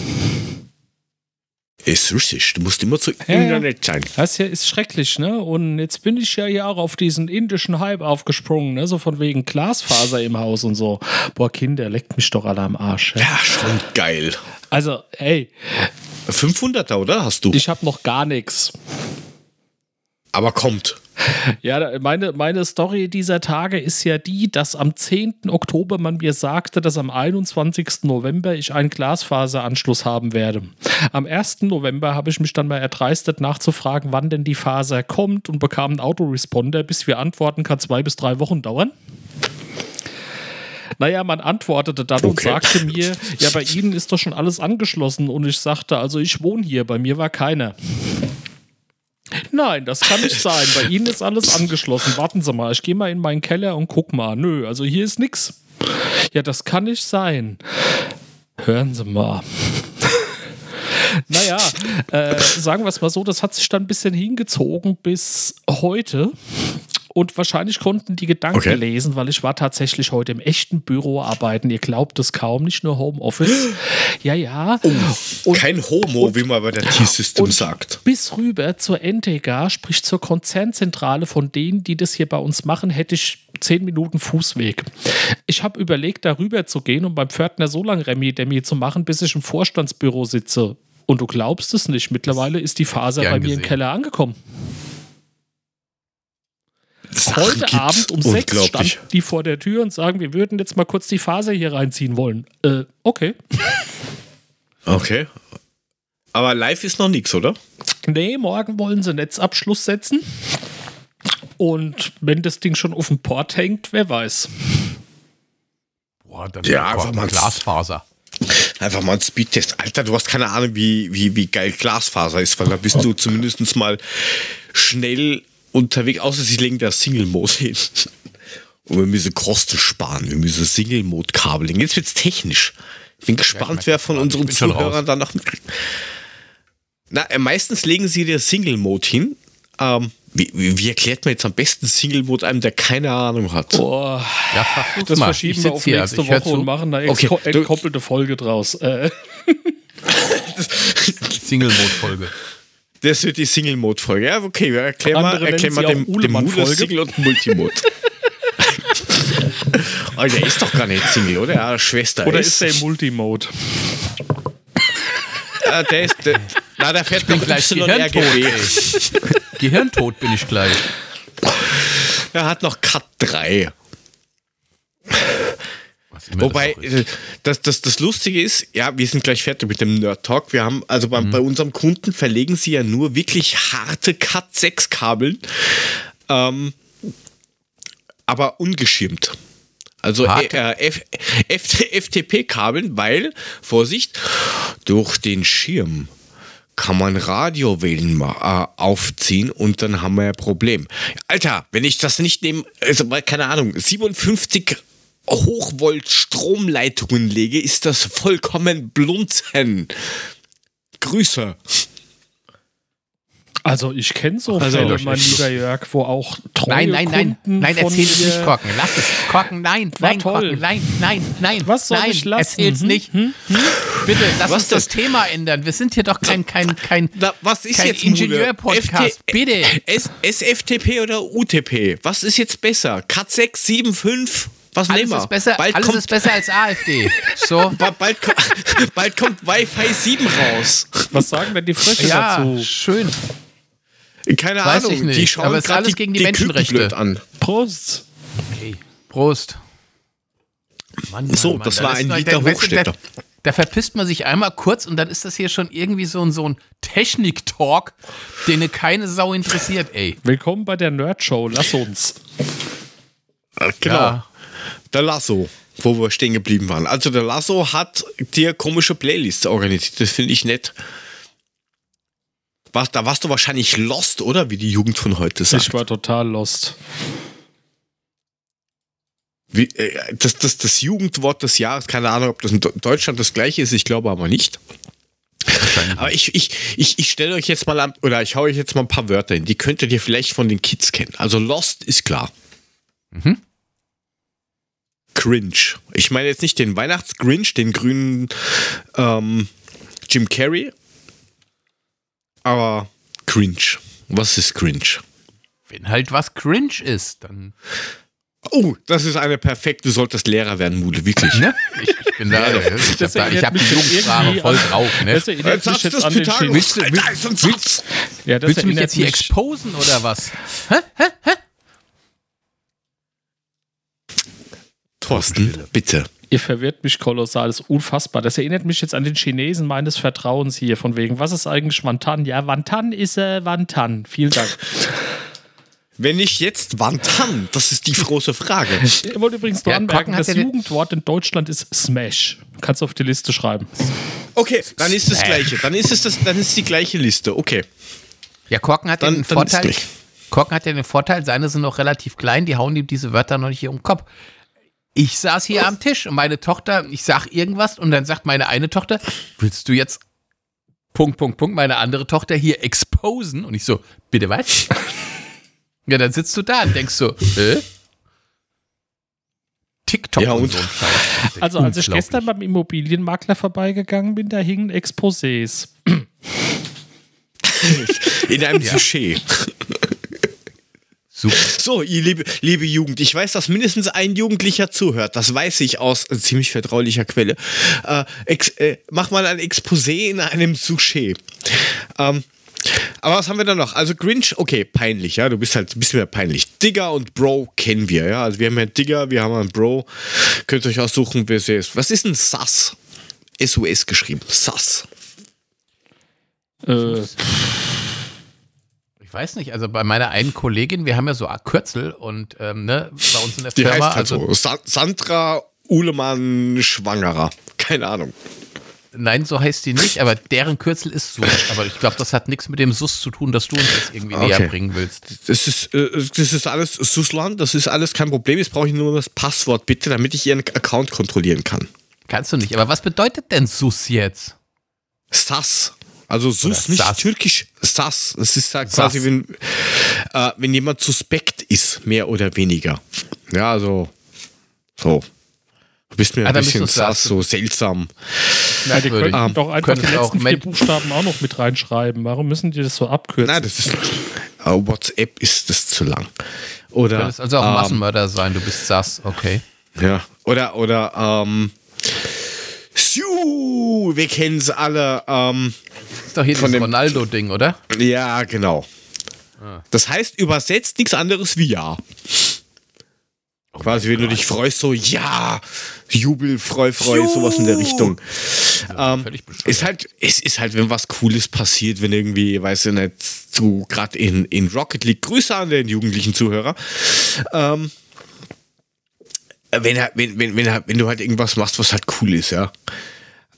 Ist richtig, du musst immer zu Ja. Internet sein. Das hier ist schrecklich, ne? Und jetzt bin ich ja hier auch auf diesen indischen Hype aufgesprungen, ne? So von wegen Glasfaser im Haus und so. Boah, Kinder, leckt mich doch alle am Arsch. Ja? Ja, schon geil. Also, hey, 500er, oder? Hast du? ich habe noch gar nichts. aber kommt. Ja, meine, meine Story dieser Tage ist ja die, dass am 10. Oktober man mir sagte, dass am 21. November ich einen Glasfaseranschluss haben werde. Am 1. November habe ich mich dann mal erdreistet nachzufragen, wann denn die Faser kommt und bekam einen Autoresponder. Bis wir antworten, kann zwei bis drei Wochen dauern. Naja, man antwortete dann und Okay. sagte mir, ja, bei Ihnen ist doch schon alles angeschlossen. Und ich sagte, also ich wohne hier, bei mir war keiner. Nein, das kann nicht sein. Bei Ihnen ist alles angeschlossen. Warten Sie mal, ich gehe mal in meinen Keller und guck mal. Nö, also hier ist nix. Ja, das kann nicht sein. Hören Sie mal. Naja, äh, sagen wir es mal so, das hat sich dann ein bisschen hingezogen bis heute. Und wahrscheinlich konnten die Gedanken Okay. lesen, weil ich war tatsächlich heute im echten Büro arbeiten. Ihr glaubt es kaum, nicht nur Homeoffice. Ja, ja. Und- Kein Homo, und- wie man bei der T-System sagt. Bis rüber zur NTG, sprich zur Konzernzentrale von denen, die das hier bei uns machen, hätte ich zehn Minuten Fußweg. Ich habe überlegt, darüber zu gehen und beim Pförtner so lange Remi-Demi zu machen, bis ich im Vorstandsbüro sitze. Und du glaubst es nicht, mittlerweile ist die Faser Gern bei mir im gesehen. Keller angekommen. Sachen Heute gibt's. Abend um sechs standen die vor der Tür und sagen, wir würden jetzt mal kurz die Faser hier reinziehen wollen. Äh, okay. Okay. Aber live ist noch nichts, oder? Nee, morgen wollen sie Netzabschluss setzen. Und wenn das Ding schon auf dem Port hängt, wer weiß. Boah, dann Ja, einfach mal- Glasfaser. Einfach mal ein Speedtest. Alter, du hast keine Ahnung, wie, wie, wie geil Glasfaser ist, weil da bist du zumindest mal schnell unterwegs, außer sie legen da Single-Mode hin. Und wir müssen Kosten sparen. Wir müssen Single-Mode-Kabeling. Jetzt wird's technisch. Ich bin gespannt, merke wer das von unseren Ich Zuhörern raus. da noch mitkriegt. Na, äh, meistens legen sie dir Single-Mode hin. Ähm, wie, wie, wie erklärt man jetzt am besten Single-Mode einem, der keine Ahnung hat? Boah, Ja, das mal. verschieben Ich wir auf hier, nächste also ich Woche und machen eine Okay, entkoppelte Folge draus. Äh, Single-Mode-Folge. Das wird die Single-Mode-Folge. Ja, okay, wir erklären mal, erklären mal nennen dem, sie auch dem Mule Uhlemann-Folge. Single und Multimode. oh, der ist doch gar nicht Single, oder? Ja, Schwester oder ist. ist der im Multimode? Ja, der ist der, na, der fährt noch gleich YRGB. Gehirntot bin ich gleich. Er hat noch Cut 3. Wobei, das äh, das, das, das Lustige ist, ja, wir sind gleich fertig mit dem Nerd Talk. Wir haben, also Mhm. bei, bei unserem Kunden verlegen sie ja nur wirklich harte Cat 6 Kabeln, ähm, aber ungeschirmt. Also äh, F, FTP-Kabeln, weil, Vorsicht, durch den Schirm kann man Radiowellen äh, aufziehen und dann haben wir ein Problem. Alter, wenn ich das nicht nehme, also keine Ahnung, 57 Hochvolt Stromleitungen lege, ist das vollkommen blunzen. Grüße. Also ich kenne so Also, Fälle, mein lieber Jörg, wo auch treue Nein, nein, nein. Kunden Nein, erzähl es nicht, Korken. Lass es. Korken, nein, nein. Korken, nein, nein, nein. Was soll nein, ich lassen? Erzähl's Hm? nicht. Bitte, lass Was uns das denn? Thema ändern. Wir sind hier doch kein, kein, kein, Na, was ist kein jetzt? Ingenieur-Podcast. Bitte. S SFTP oder UTP? Was ist jetzt besser? Cat 6, 7, 5? Was Alles nehmen wir? ist besser, bald, alles kommt, ist besser als AfD. So. ba- bald, ko- bald kommt Wi-Fi 7 raus. Was sagen denn die Frösche Ja, dazu? schön. Keine Weiß Ahnung. ich nicht, Die schauen aber es ist alles gegen die Küken Menschenrechte. blöd an. Prost. Okay. Prost. Mann, Mann, So, Mann, das da war ein Liter Hochstädter. Da, da verpisst man sich einmal kurz und dann ist das hier schon irgendwie so ein, so ein Technik-Talk, den keine Sau interessiert, ey. Willkommen bei der Nerd Show. Lass uns. Genau. Ja. Der Lasso, wo wir stehen geblieben waren. Also der Lasso hat dir komische Playlists organisiert. Das finde ich nett. Was, da warst du wahrscheinlich lost, oder? Wie die Jugend von heute sagt. Ich war total lost. Wie, äh, das, das, das Jugendwort des Jahres, keine Ahnung, ob das in Deutschland das gleiche ist, ich glaube aber nicht. Aber ich, ich, ich, ich stelle euch jetzt mal an, oder ich hau euch jetzt mal ein paar Wörter hin, die könntet ihr vielleicht von den Kids kennen. Also Lost ist klar. Mhm. Cringe. Ich meine jetzt nicht den Weihnachtsgrinch, den grünen ähm, Jim Carrey, aber Cringe. Was ist Cringe? Wenn halt was cringe ist, dann. Oh, das ist eine perfekte, du solltest Lehrer werden, Mule, wirklich. Ne? Ich, ich bin da. ich hab, ich erinnert hab die Jugendsprache voll drauf, ne? Das erinnert mich jetzt an den Willst ist ein Satz. Ja, das Willst du mich jetzt hier exposen oder was? Thorsten, bitte. Ihr verwirrt mich kolossal, das ist unfassbar. Das erinnert mich jetzt an den Chinesen meines Vertrauens hier, von wegen, was ist eigentlich Wantan? Ja, Wantan ist äh, Wantan. Vielen Dank. Wenn nicht jetzt, wann dann? Das ist die große Frage. Ich wollte übrigens nur Ja, anmerken, Korken hat das Jugendwort in Deutschland ist Smash. Kannst du auf die Liste schreiben. Okay, dann ist das gleiche. Dann ist es das, dann ist die gleiche Liste. Okay. Ja, Korken hat ja Dann- den Vorteil. Korken hat ja den Vorteil, seine sind noch relativ klein, die hauen ihm diese Wörter noch nicht hier um den Kopf. Ich saß hier am Tisch und meine Tochter, ich sag irgendwas und dann sagt meine eine Tochter, willst du jetzt Punkt, Punkt, Punkt, meine andere Tochter hier exposen. Und ich so, bitte was? ja, dann sitzt du da und denkst so, äh? TikTok Ja, und, und- so ein Scheiß. Also als ich gestern beim Immobilienmakler vorbeigegangen bin, da hingen Exposés. In einem Ja. Sujet. Super. So, ihr liebe, liebe Jugend, ich weiß, dass mindestens ein Jugendlicher zuhört. Das weiß ich aus ziemlich vertraulicher Quelle. Äh, ex, äh, mach mal ein Exposé in einem Sujet. Ähm, aber was haben wir da noch? Also Grinch, okay, peinlich, ja, du bist halt ein bisschen mehr peinlich. Digger und Bro kennen wir, ja. Also wir haben einen Digger, wir haben einen Bro. Könnt ihr euch aussuchen, wer es ist. Was ist ein SAS? SUS geschrieben. SAS. Äh, Ich weiß nicht, also bei meiner einen Kollegin, wir haben ja so Kürzel und ähm, ne, bei uns in der Die Firma, heißt halt also so. Sa Sandra Uhlemann Schwangerer. Keine Ahnung. nein, so heißt die nicht, aber deren Kürzel ist SUS. Aber ich glaube, das hat nichts mit dem SUS zu tun, dass du uns das irgendwie Okay. näher bringen willst. Das ist, äh, das ist alles Suslan, das ist alles kein Problem. Jetzt brauche ich nur das Passwort bitte, damit ich Ihren Account kontrollieren kann. Kannst du nicht. Aber was bedeutet denn SUS jetzt? SAS. Also Sus, Oder nicht Sas. türkisch. SAS. Das ist halt Sas. quasi, wenn, äh, wenn jemand suspekt ist, mehr oder weniger. Ja, also so. Du bist mir Ah, ein bisschen. Sass, so seltsam. ja, die könnten Ähm, doch einfach die auch letzten vier Buchstaben auch noch mit reinschreiben. Warum müssen die das so abkürzen? Nein, das ist. Äh, WhatsApp ist das zu lang. Oder. Du könntest also auch ähm, Massenmörder sein, du bist SAS, okay. Ja, oder, oder, ähm, Siu, wir kennen es alle, ähm, ist doch hier Von dem- Ronaldo-Ding, oder? ja, genau. Das heißt übersetzt nichts anderes wie ja. Quasi, wenn du dich freust, so ja, Jubel, Freu, Freu, sowas in der Richtung. Ähm, ist halt, es ist halt, wenn was Cooles passiert, wenn irgendwie, weiß ich nicht, du gerade in, in Rocket League, Grüße an den jugendlichen Zuhörer, ähm, wenn, wenn, wenn, wenn, wenn du halt irgendwas machst, was halt cool ist, ja.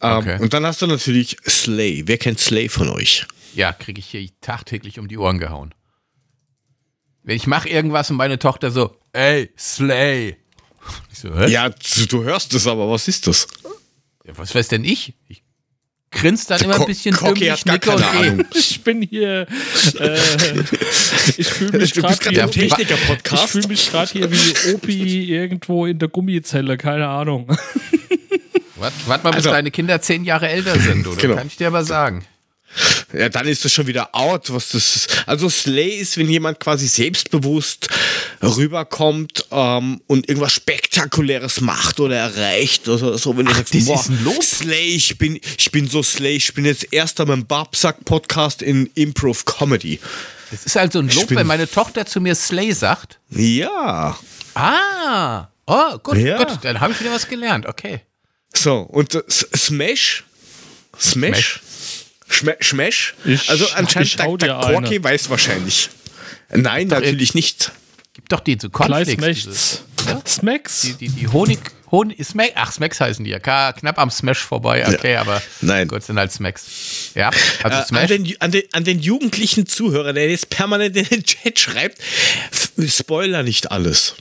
Ähm, Okay. Und dann hast du natürlich Slay. Wer kennt Slay von euch? Ja, kriege ich hier tagtäglich um die Ohren gehauen. Wenn ich mache irgendwas und meine Tochter so, ey, Slay. Ich so, hä? Ja, du, du hörst es, aber was ist das? Ja, was weiß denn ich? Ich grinst dann immer ein bisschen dümmlich, hat gar nicke und. Ahnung. Ich bin hier. Äh, ich fühle mich gerade hier. Ich Techniker-Podcast. fühle mich gerade hier wie Opi irgendwo in der Gummizelle, keine Ahnung. Warte wart mal, bis Also- deine Kinder zehn Jahre älter sind, oder? Genau. Kann ich dir aber sagen. Ja, dann ist das schon wieder out, was das ist. Also Slay ist, wenn jemand quasi selbstbewusst rüberkommt ähm, und irgendwas Spektakuläres macht oder erreicht oder so. Wenn du sagst, das boah? Slay, ich bin, ich bin so Slay, ich bin jetzt erster beim Babsack-Podcast in Improv Comedy. Das ist also ein Lob, wenn meine Tochter zu mir Slay sagt. Ja. Ah, oh, gut, Ja. gut, dann habe ich wieder was gelernt, okay. So, und äh, Smash? Smash? Schme Smash? Ich- also anscheinend der, der eine. weiß wahrscheinlich. Nein, natürlich nicht. Gibt doch die so Gleich Cornflakes. diese- Smacks. Smacks? Die, die, die Honig, Honig, Smack, ach, Smacks heißen die ja. Knapp am Smash vorbei, okay, aber Nein. gut, sind halt Smacks. Ja, also Äh, an, den, an, den, an den jugendlichen Zuhörer, der jetzt permanent in den Chat schreibt, Spoiler nicht alles.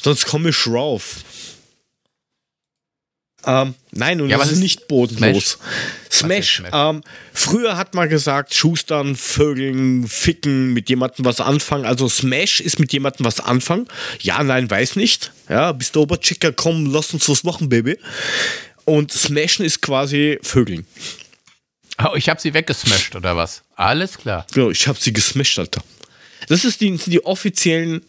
Sonst komme ich rauf. Ähm, nein, und Ja, das was ist nicht bodenlos. Smash. Smash? Ähm, früher hat man gesagt, Schustern, Vögeln, Ficken, mit jemandem was anfangen. Also Smash ist mit jemandem was anfangen. Ja, nein, weiß nicht. Ja, bist du Oberchicker, komm, lass uns was machen, Baby. Und Smashen ist quasi Vögeln. Oh, ich habe sie weggesmashed oder was? Alles klar. Genau, ich habe sie gesmasht, Alter. Das ist die, sind die offiziellen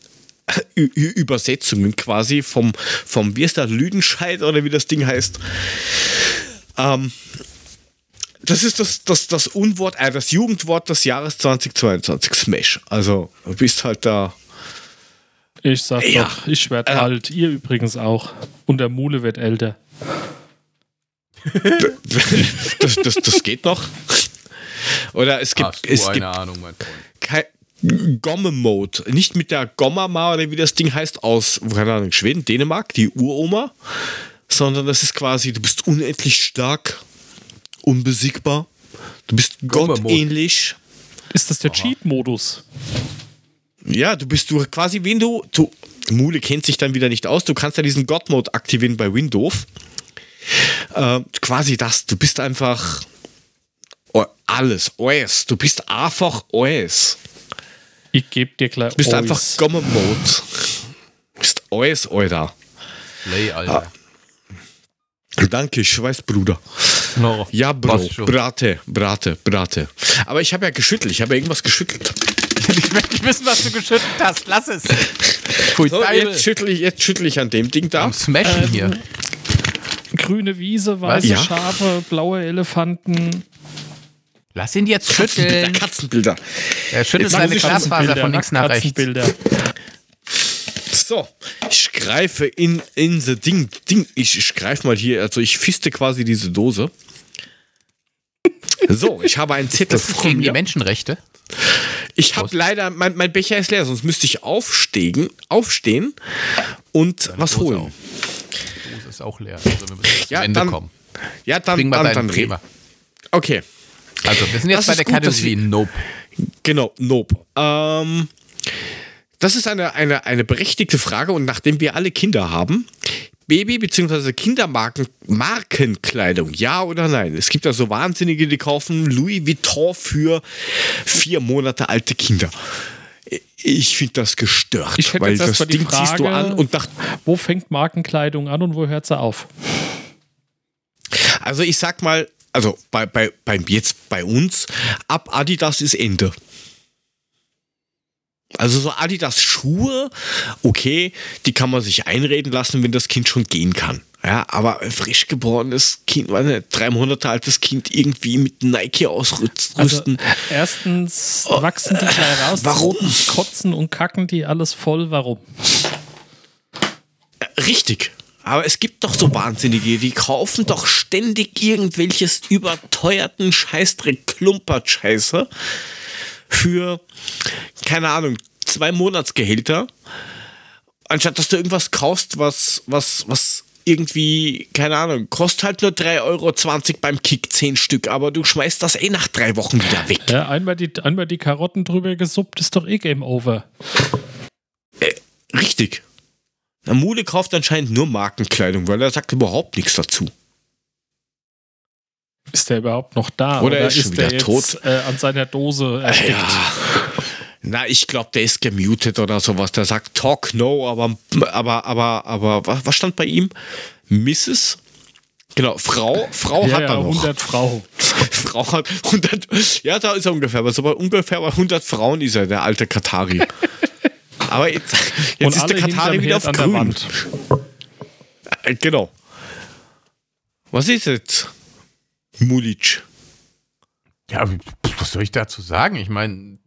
Übersetzungen quasi vom, vom, wie ist das, Lüdenscheid oder wie das Ding heißt. Ähm, das ist das, das, das Unwort, äh, das Jugendwort des Jahres 2022, Smash. Also, du bist halt da. Ich sag Ja. doch, ich werde Äh. alt. Ihr übrigens auch. Und der Mule wird älter. Das, das, das geht noch. Oder es gibt, Hast du es eine gibt Ahnung, mein Freund. Gomme-Mode. Nicht mit der Gomma oder wie das Ding heißt, aus, keine Ahnung, Schweden, Dänemark, die Uroma, sondern das ist quasi, du bist unendlich stark, unbesiegbar, du bist gottähnlich. Ist das der Cheat-Modus? Ja, du bist du quasi, wenn du, du, Mule kennt sich dann wieder nicht aus, du kannst ja diesen God-Mode aktivieren bei Windows. Äh, quasi das, du bist einfach oh, alles. Alles. Du bist einfach alles. Ich gebe dir gleich Du bist alles. einfach Gomme-Mode. Du bist alles, Alter. Play, Alter. Danke, Schweißbruder. No, Ja, Bro. Brate, Brate, Brate. Aber ich habe ja geschüttelt. Ich habe ja irgendwas geschüttelt. Ich möchte nicht wissen, was du geschüttelt hast. Lass es. So, jetzt schüttel ich, jetzt schüttel ich an dem Ding da. Am Smashen Ähm, hier. Grüne Wiese, weiße Ja. Schafe, blaue Elefanten. Lass ihn jetzt Katzenbilder, schütteln. Katzenbilder. Er schüttelt seine Glasfaser von links nach rechts. Katzenbilder. So, ich greife in, in the Ding. Ding. Ich, ich greife mal hier, also ich fiste quasi diese Dose. So, ich habe einen Zettel Das ist gegen die mir. Menschenrechte. Ich habe leider, mein, mein Becher ist leer, sonst müsste ich aufstehen, aufstehen und was Dose holen. auch. Die Dose ist auch leer. Also wir müssen Ja, zum Ende dann- kommen. Ja, dann, Bring mal dann, dann Bremer. Okay, Also, wir sind jetzt Das bei ist der gut, Kategorie wir- Nope. genau, nope. Ähm, das ist eine, eine, eine berechtigte Frage und nachdem wir alle Kinder haben, Baby- bzw. Kindermarken Markenkleidung, ja oder nein? Es gibt ja so Wahnsinnige, die kaufen Louis Vuitton für vier Monate alte Kinder. Ich finde das gestört, Ich hätte weil das mal die Ding ziehst du Frage- an und nach, Wo fängt Markenkleidung an und wo hört sie auf? Also ich sag mal, also bei, bei, bei jetzt bei uns, ab Adidas ist Ende. Also so Adidas Schuhe, okay, die kann man sich einreden lassen, wenn das Kind schon gehen kann. Ja, aber ein frisch geborenes Kind, nicht, drei Monate altes Kind irgendwie mit Nike ausrüsten. Also, erstens wachsen die gleich raus, Warum? kotzen und kacken die alles voll. Warum? Richtig. Aber es gibt doch so Wahnsinnige, die kaufen doch ständig irgendwelches überteuerten Scheißdreck, Klumpert-Scheiße für, keine Ahnung, zwei Monatsgehälter, anstatt dass du irgendwas kaufst, was, was, was irgendwie, keine Ahnung, kostet halt nur 3,20 Euro beim Kick, 10 Stück, aber du schmeißt das eh nach drei Wochen wieder weg. Ja, einmal, die, einmal die Karotten drüber gesuppt, ist doch eh Game Over. Richtig. Na, Mule kauft anscheinend nur Markenkleidung, weil er sagt überhaupt nichts dazu. Ist der überhaupt noch da? Oder ist schon der wieder jetzt tot? Äh, an seiner Dose erstickt? Ja. Na, ich glaube, der ist gemutet oder sowas. Der sagt Talk no, aber, aber, aber, aber, was, stand bei ihm? Mrs. Genau, Frau, Frau Ja, hat ja, er noch. 100 Frau. Frau hat 100, ja, da ist er ungefähr, aber so bei ungefähr bei 100 Frauen ist er, der alte Katari. Aber jetzt, jetzt ist der Katari wieder auf grün. Wand. Äh, Genau. Was ist jetzt? Mulic. Ja, was soll ich dazu sagen? Ich meine,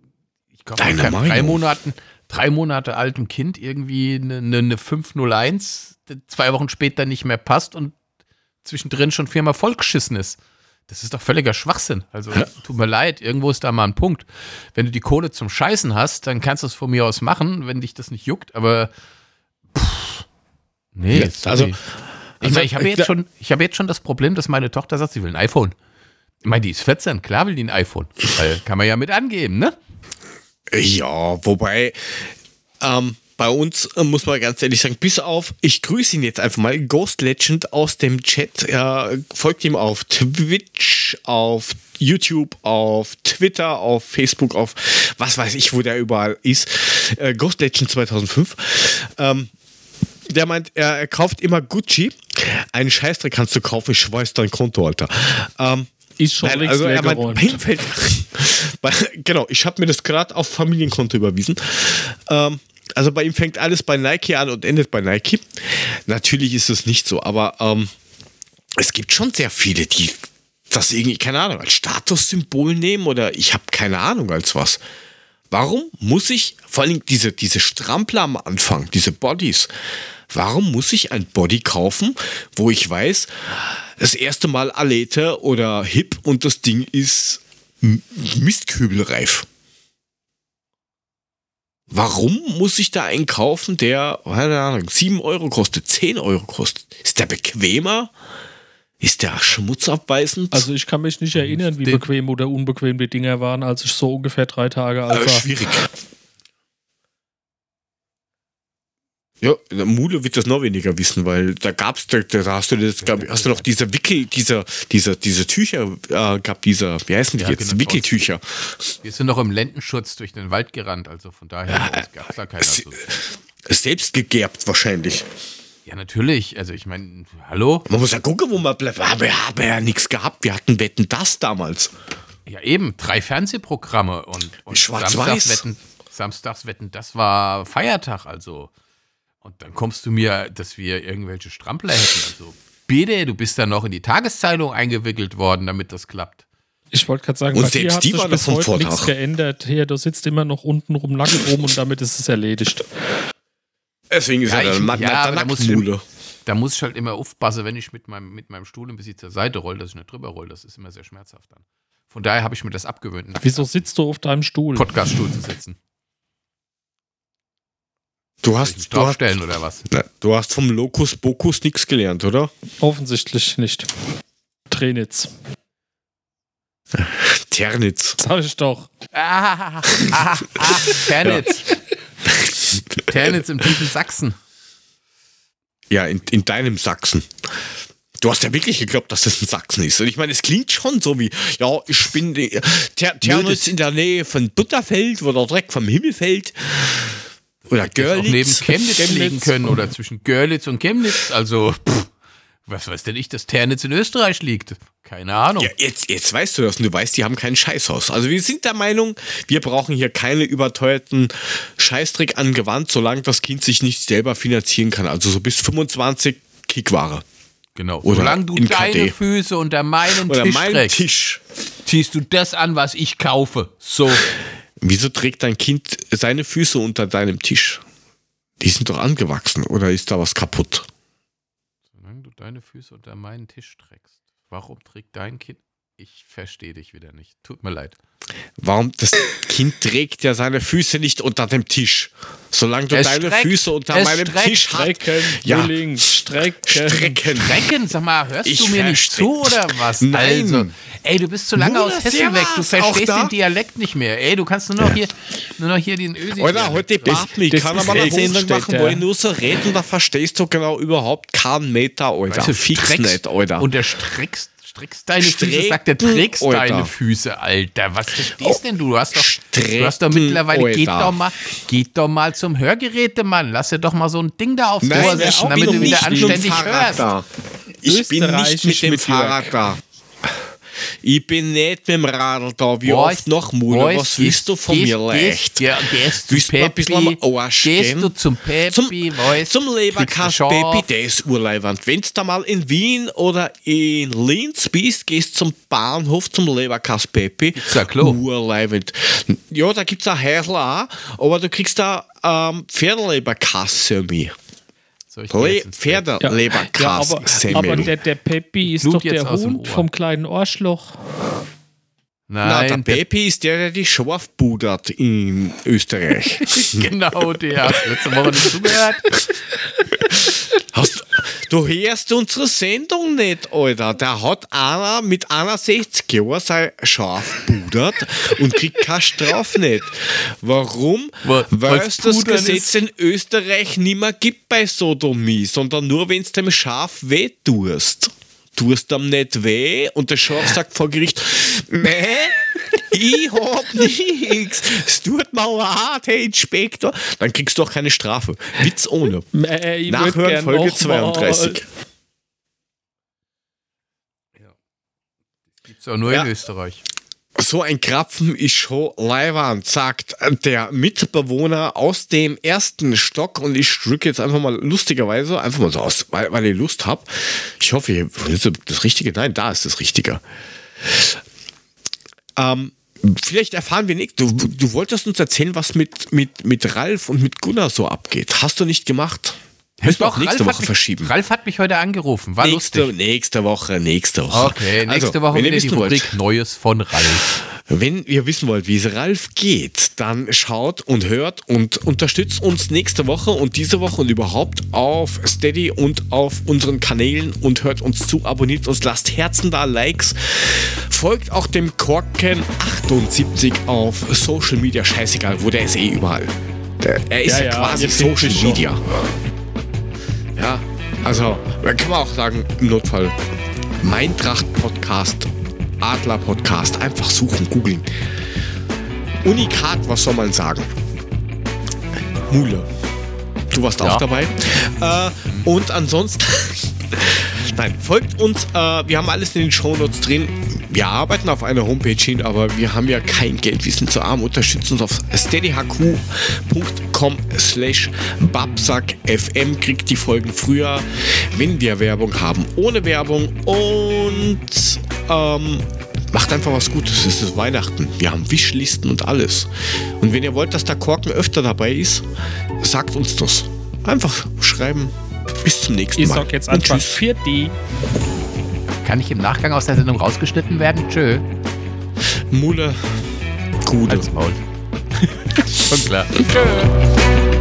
ich Deine keinem drei? Monaten, drei Monate altem Kind irgendwie eine, eine, eine 501, die zwei Wochen später nicht mehr passt und zwischendrin schon viermal vollgeschissen ist. Das ist doch völliger Schwachsinn. Also, tut mir leid, irgendwo ist da mal ein Punkt. Wenn du die Kohle zum Scheißen hast, dann kannst du es von mir aus machen, wenn dich das nicht juckt, aber pff, nee, Ja, sorry. also- ich also, meine, ich habe jetzt schon, ich habe jetzt schon das Problem, dass meine Tochter sagt, sie will ein iPhone. Ich meine, die ist 14, klar will die ein iPhone. Weil kann man ja mit angeben, ne? Ja, wobei ähm, bei uns äh, muss man ganz ehrlich sagen, bis auf, ich grüße ihn jetzt einfach mal, Ghost Legend aus dem Chat, äh, folgt ihm auf Twitch, auf YouTube, auf Twitter, auf Facebook, auf was weiß ich, wo der überall ist. Äh, Ghost Legend 2005. Ähm, der meint, er, er kauft immer Gucci. Einen Scheißdreck kannst du kaufen, ich weiß dein Konto, Alter. Ähm, Ist schon Nein, also er meint, fällt, bei, genau, ich habe mir das gerade auf Familienkonto überwiesen. Ähm, also bei ihm fängt alles bei Nike an und endet bei Nike. Natürlich ist es nicht so, aber ähm, es gibt schon sehr viele, die das irgendwie, keine Ahnung, als Statussymbol nehmen oder ich habe keine Ahnung als was. Warum muss ich, vor allem diese, diese Strampler am Anfang, diese Bodies, warum muss ich ein Body kaufen, wo ich weiß, das erste Mal Alete oder Hip und das Ding ist Mistkübelreif? Warum muss ich da einen kaufen, der, keine Ahnung, 7 Euro kostet, 10 Euro kostet? Ist der bequemer? Ist der schmutzabweisend? Also ich kann mich nicht erinnern, wie bequem oder unbequem die Dinger waren, als ich so ungefähr drei Tage alt äh, war. schwierig. Ja, Mule wird das noch weniger wissen, weil da gab's, da, da hast du das, glaub, hast du noch diese Wickel, dieser, dieser, diese Tücher äh, gab dieser, wie heißen die Ja, jetzt? genau. Wickeltücher. Wir sind noch im Lendenschutz durch den Wald gerannt, also von daher gab es da keiner. So. Selbst gegerbt wahrscheinlich. Ja, natürlich. Also ich meine, hallo? Man muss ja gucken, wo man bleibt. Aber wir haben ja nichts gehabt. Wir hatten Wetten das damals. Ja, eben, drei Fernsehprogramme und, und Schwarz-Weiß. Samstags wetten, Samstags wetten, das war Feiertag, also. Und dann kommst du mir, dass wir irgendwelche Strampler hätten. Also, bitte, du bist da noch in die Tageszeitung eingewickelt worden, damit das klappt. Ich wollte gerade sagen, Und bei dir selbst hat die sich waren bis heute nichts geändert. Hier, du sitzt immer noch unten rum, nackt rum und damit ist es erledigt. Deswegen ist Ja, er ich- ja, aber da muss ich-. Da muss ich halt immer aufpassen, wenn ich mit meinem, mit meinem Stuhl ein bisschen zur Seite rolle, dass ich nicht drüber rolle. Das ist immer sehr schmerzhaft dann. Von daher habe ich mir das abgewöhnt, Wieso sitzt du auf deinem Stuhl? Podcaststuhl zu sitzen. Du hast, du, hast, oder was? na, du hast vom Locus Bocus nichts gelernt, oder? Offensichtlich nicht. Trenitz. Ternitz. Sag ich doch. Ah, ah, ah, Ternitz. Ternitz im tiefen Sachsen. Ja, in, in deinem Sachsen. Du hast ja wirklich geglaubt, dass das ein Sachsen ist. Und ich meine, es klingt schon so wie, ja, ich bin Ter, Ternitz in der Nähe von Butterfeld, wo der Dreck vom Himmel fällt. Oder Auch neben Görlitz. Chemnitz liegen können oder zwischen Görlitz und Chemnitz. Also, pff, was weiß denn ich, dass Ternitz in Österreich liegt? Keine Ahnung. Ja, jetzt, jetzt weißt du das und du weißt, die haben kein Scheißhaus. Also wir sind der Meinung, wir brauchen hier keine überteuerten Scheißdreck angewandt, solange das Kind sich nicht selber finanzieren kann. Also so bis 25 Kickware. Genau. Oder Solange du im deine KD. Füße unter meinen Oder Tisch mein trägst, Tisch. ziehst du das an, was ich kaufe. So. Wieso trägt dein Kind seine Füße unter deinem Tisch? Die sind doch angewachsen oder ist da was kaputt? Solange du deine Füße unter meinen Tisch trägst. Warum trägt dein Kind? Ich verstehe dich wieder nicht. Tut mir leid. Warum? Das Kind trägt ja seine Füße nicht unter dem Tisch. Solange du Es deine streckt, Füße unter meinem streckt, Tisch hast. Strecken, Ja. Frühling, Strecken. Strecken. Recken, sag mal, hörst Ich du mir nicht zu oder was? Nein. Also, ey, du bist zu lange Nur, aus Hessen weg. Du verstehst den Dialekt nicht mehr. Ey, du kannst nur noch hier, nur noch hier den Ösi. Oder heute Bart mich. das kann aber eine Sendung machen, wo ich nur so rede und da verstehst du genau überhaupt keinen Meter, Alter. Weißt du, Fix nicht, Alter. Und der streckst, streckst deine Füße, Strecken, sagt der, trägst Alter. deine Füße, Alter. Was verstehst denn du? Du hast doch, du hast doch mittlerweile, geht Alter. doch mal, geht doch mal zum Hörgerätemann. Lass dir doch mal so ein Ding da aufs Ohr Nein, setzen, damit du wieder anständig hörst. da. Ich bin nicht mit dem Fahrrad da. Ich bin nicht mit dem Radl da. Wie Boys, oft noch, Mutter? Boys, Was willst du von gehst- mir leicht? Ja, gehst du Willst du ein bisschen am Arsch gehst gehen? du zum Peppi, Zum, weißt, zum Schaf. Peppi, der ist urleibend. Wenn du da mal in Wien oder in Linz bist, gehst zum Bahnhof zum Leberkass Peppi. Da ein Klo? Urleibend. Ja, da gibt es ein Häusl auch, aber du kriegst da ähm, Pferdeleberkass-Semi. Soll ins Bett? Ja, aber, aber der, der Peppi ist Blut doch der Hund vom kleinen Ohrschloch. Na, der Nein, der, Peppi ist der, der die Schorf budert in Österreich. genau, der hat letzte Woche nicht zugehört. Hast, du hörst unsere Sendung nicht, Alter. Der hat einer mit 61 Jahren sein Schaf budert und kriegt keine Strafe nicht. Warum? Wa- Weil weil's es das Gesetz in Österreich nicht mehr gibt bei Sodomie, sondern nur, wenn es dem Schaf weh tust. Tust ihm nicht weh und der Schaf sagt vor Gericht, nee, ich hab nichts. Es tut mir leid, Herr Inspektor. Dann kriegst du auch keine Strafe. Witz ohne. Ich würd Nachhören Folge noch mal. 32. Gibt's auch nur Ja. in Österreich. So ein Krapfen ist schon leiwand, sagt der Mitbewohner aus dem ersten Stock. Und ich drücke jetzt einfach mal lustigerweise, einfach mal so aus, weil, weil ich Lust habe. Ich hoffe, ihr ist das Richtige. Nein, da ist das Richtige. Ähm, vielleicht erfahren wir nicht. Du, du wolltest uns erzählen, was mit, mit, mit Ralf und mit Gunnar so abgeht. Hast du nicht gemacht? Müssen wir auch nächste Ralf hat Woche mich, verschieben. Ralf hat mich heute angerufen. War nächste, lustig. nächste Woche, nächste Woche. Okay, nächste Also, Woche wenn ihr wieder die wollt, Rubrik Neues von Ralf. Wenn ihr wissen wollt, wie es Ralf geht, dann schaut und hört und unterstützt uns nächste Woche und diese Woche und überhaupt auf Steady und auf unseren Kanälen und hört uns zu, abonniert uns, lasst Herzen da, Likes, folgt auch dem Korken 78 auf Social Media, scheißegal, wo der ist eh überall. Der, er ist Ja, ja, ja, quasi Social mich schon. Ja, also, da kann man auch sagen, im Notfall, mein Tracht-Podcast, Adler-Podcast, einfach suchen, googeln. Unikat, was soll man sagen? Mule. Du warst Ja. auch dabei. Äh, und ansonsten, nein, folgt uns. Äh, wir haben alles in den Shownotes drin. Wir arbeiten auf einer Homepage hin, aber wir haben ja kein Geld. Wir sind zu arm. Unterstützt uns auf steadyhq.com slash babsackfm. Kriegt die Folgen früher, wenn wir Werbung haben. Ohne Werbung. Und ähm, macht einfach was Gutes. Es ist Weihnachten. Wir haben Wischlisten und alles. Und wenn ihr wollt, dass der Korken öfter dabei ist, sagt uns das. Einfach schreiben. Bis zum nächsten Ich Mal. sag jetzt einfach tschüss. für die. Kann ich im Nachgang aus der Sendung rausgeschnitten werden? Tschö. Mule. Gude. Als Maul. Schon klar. Tschö.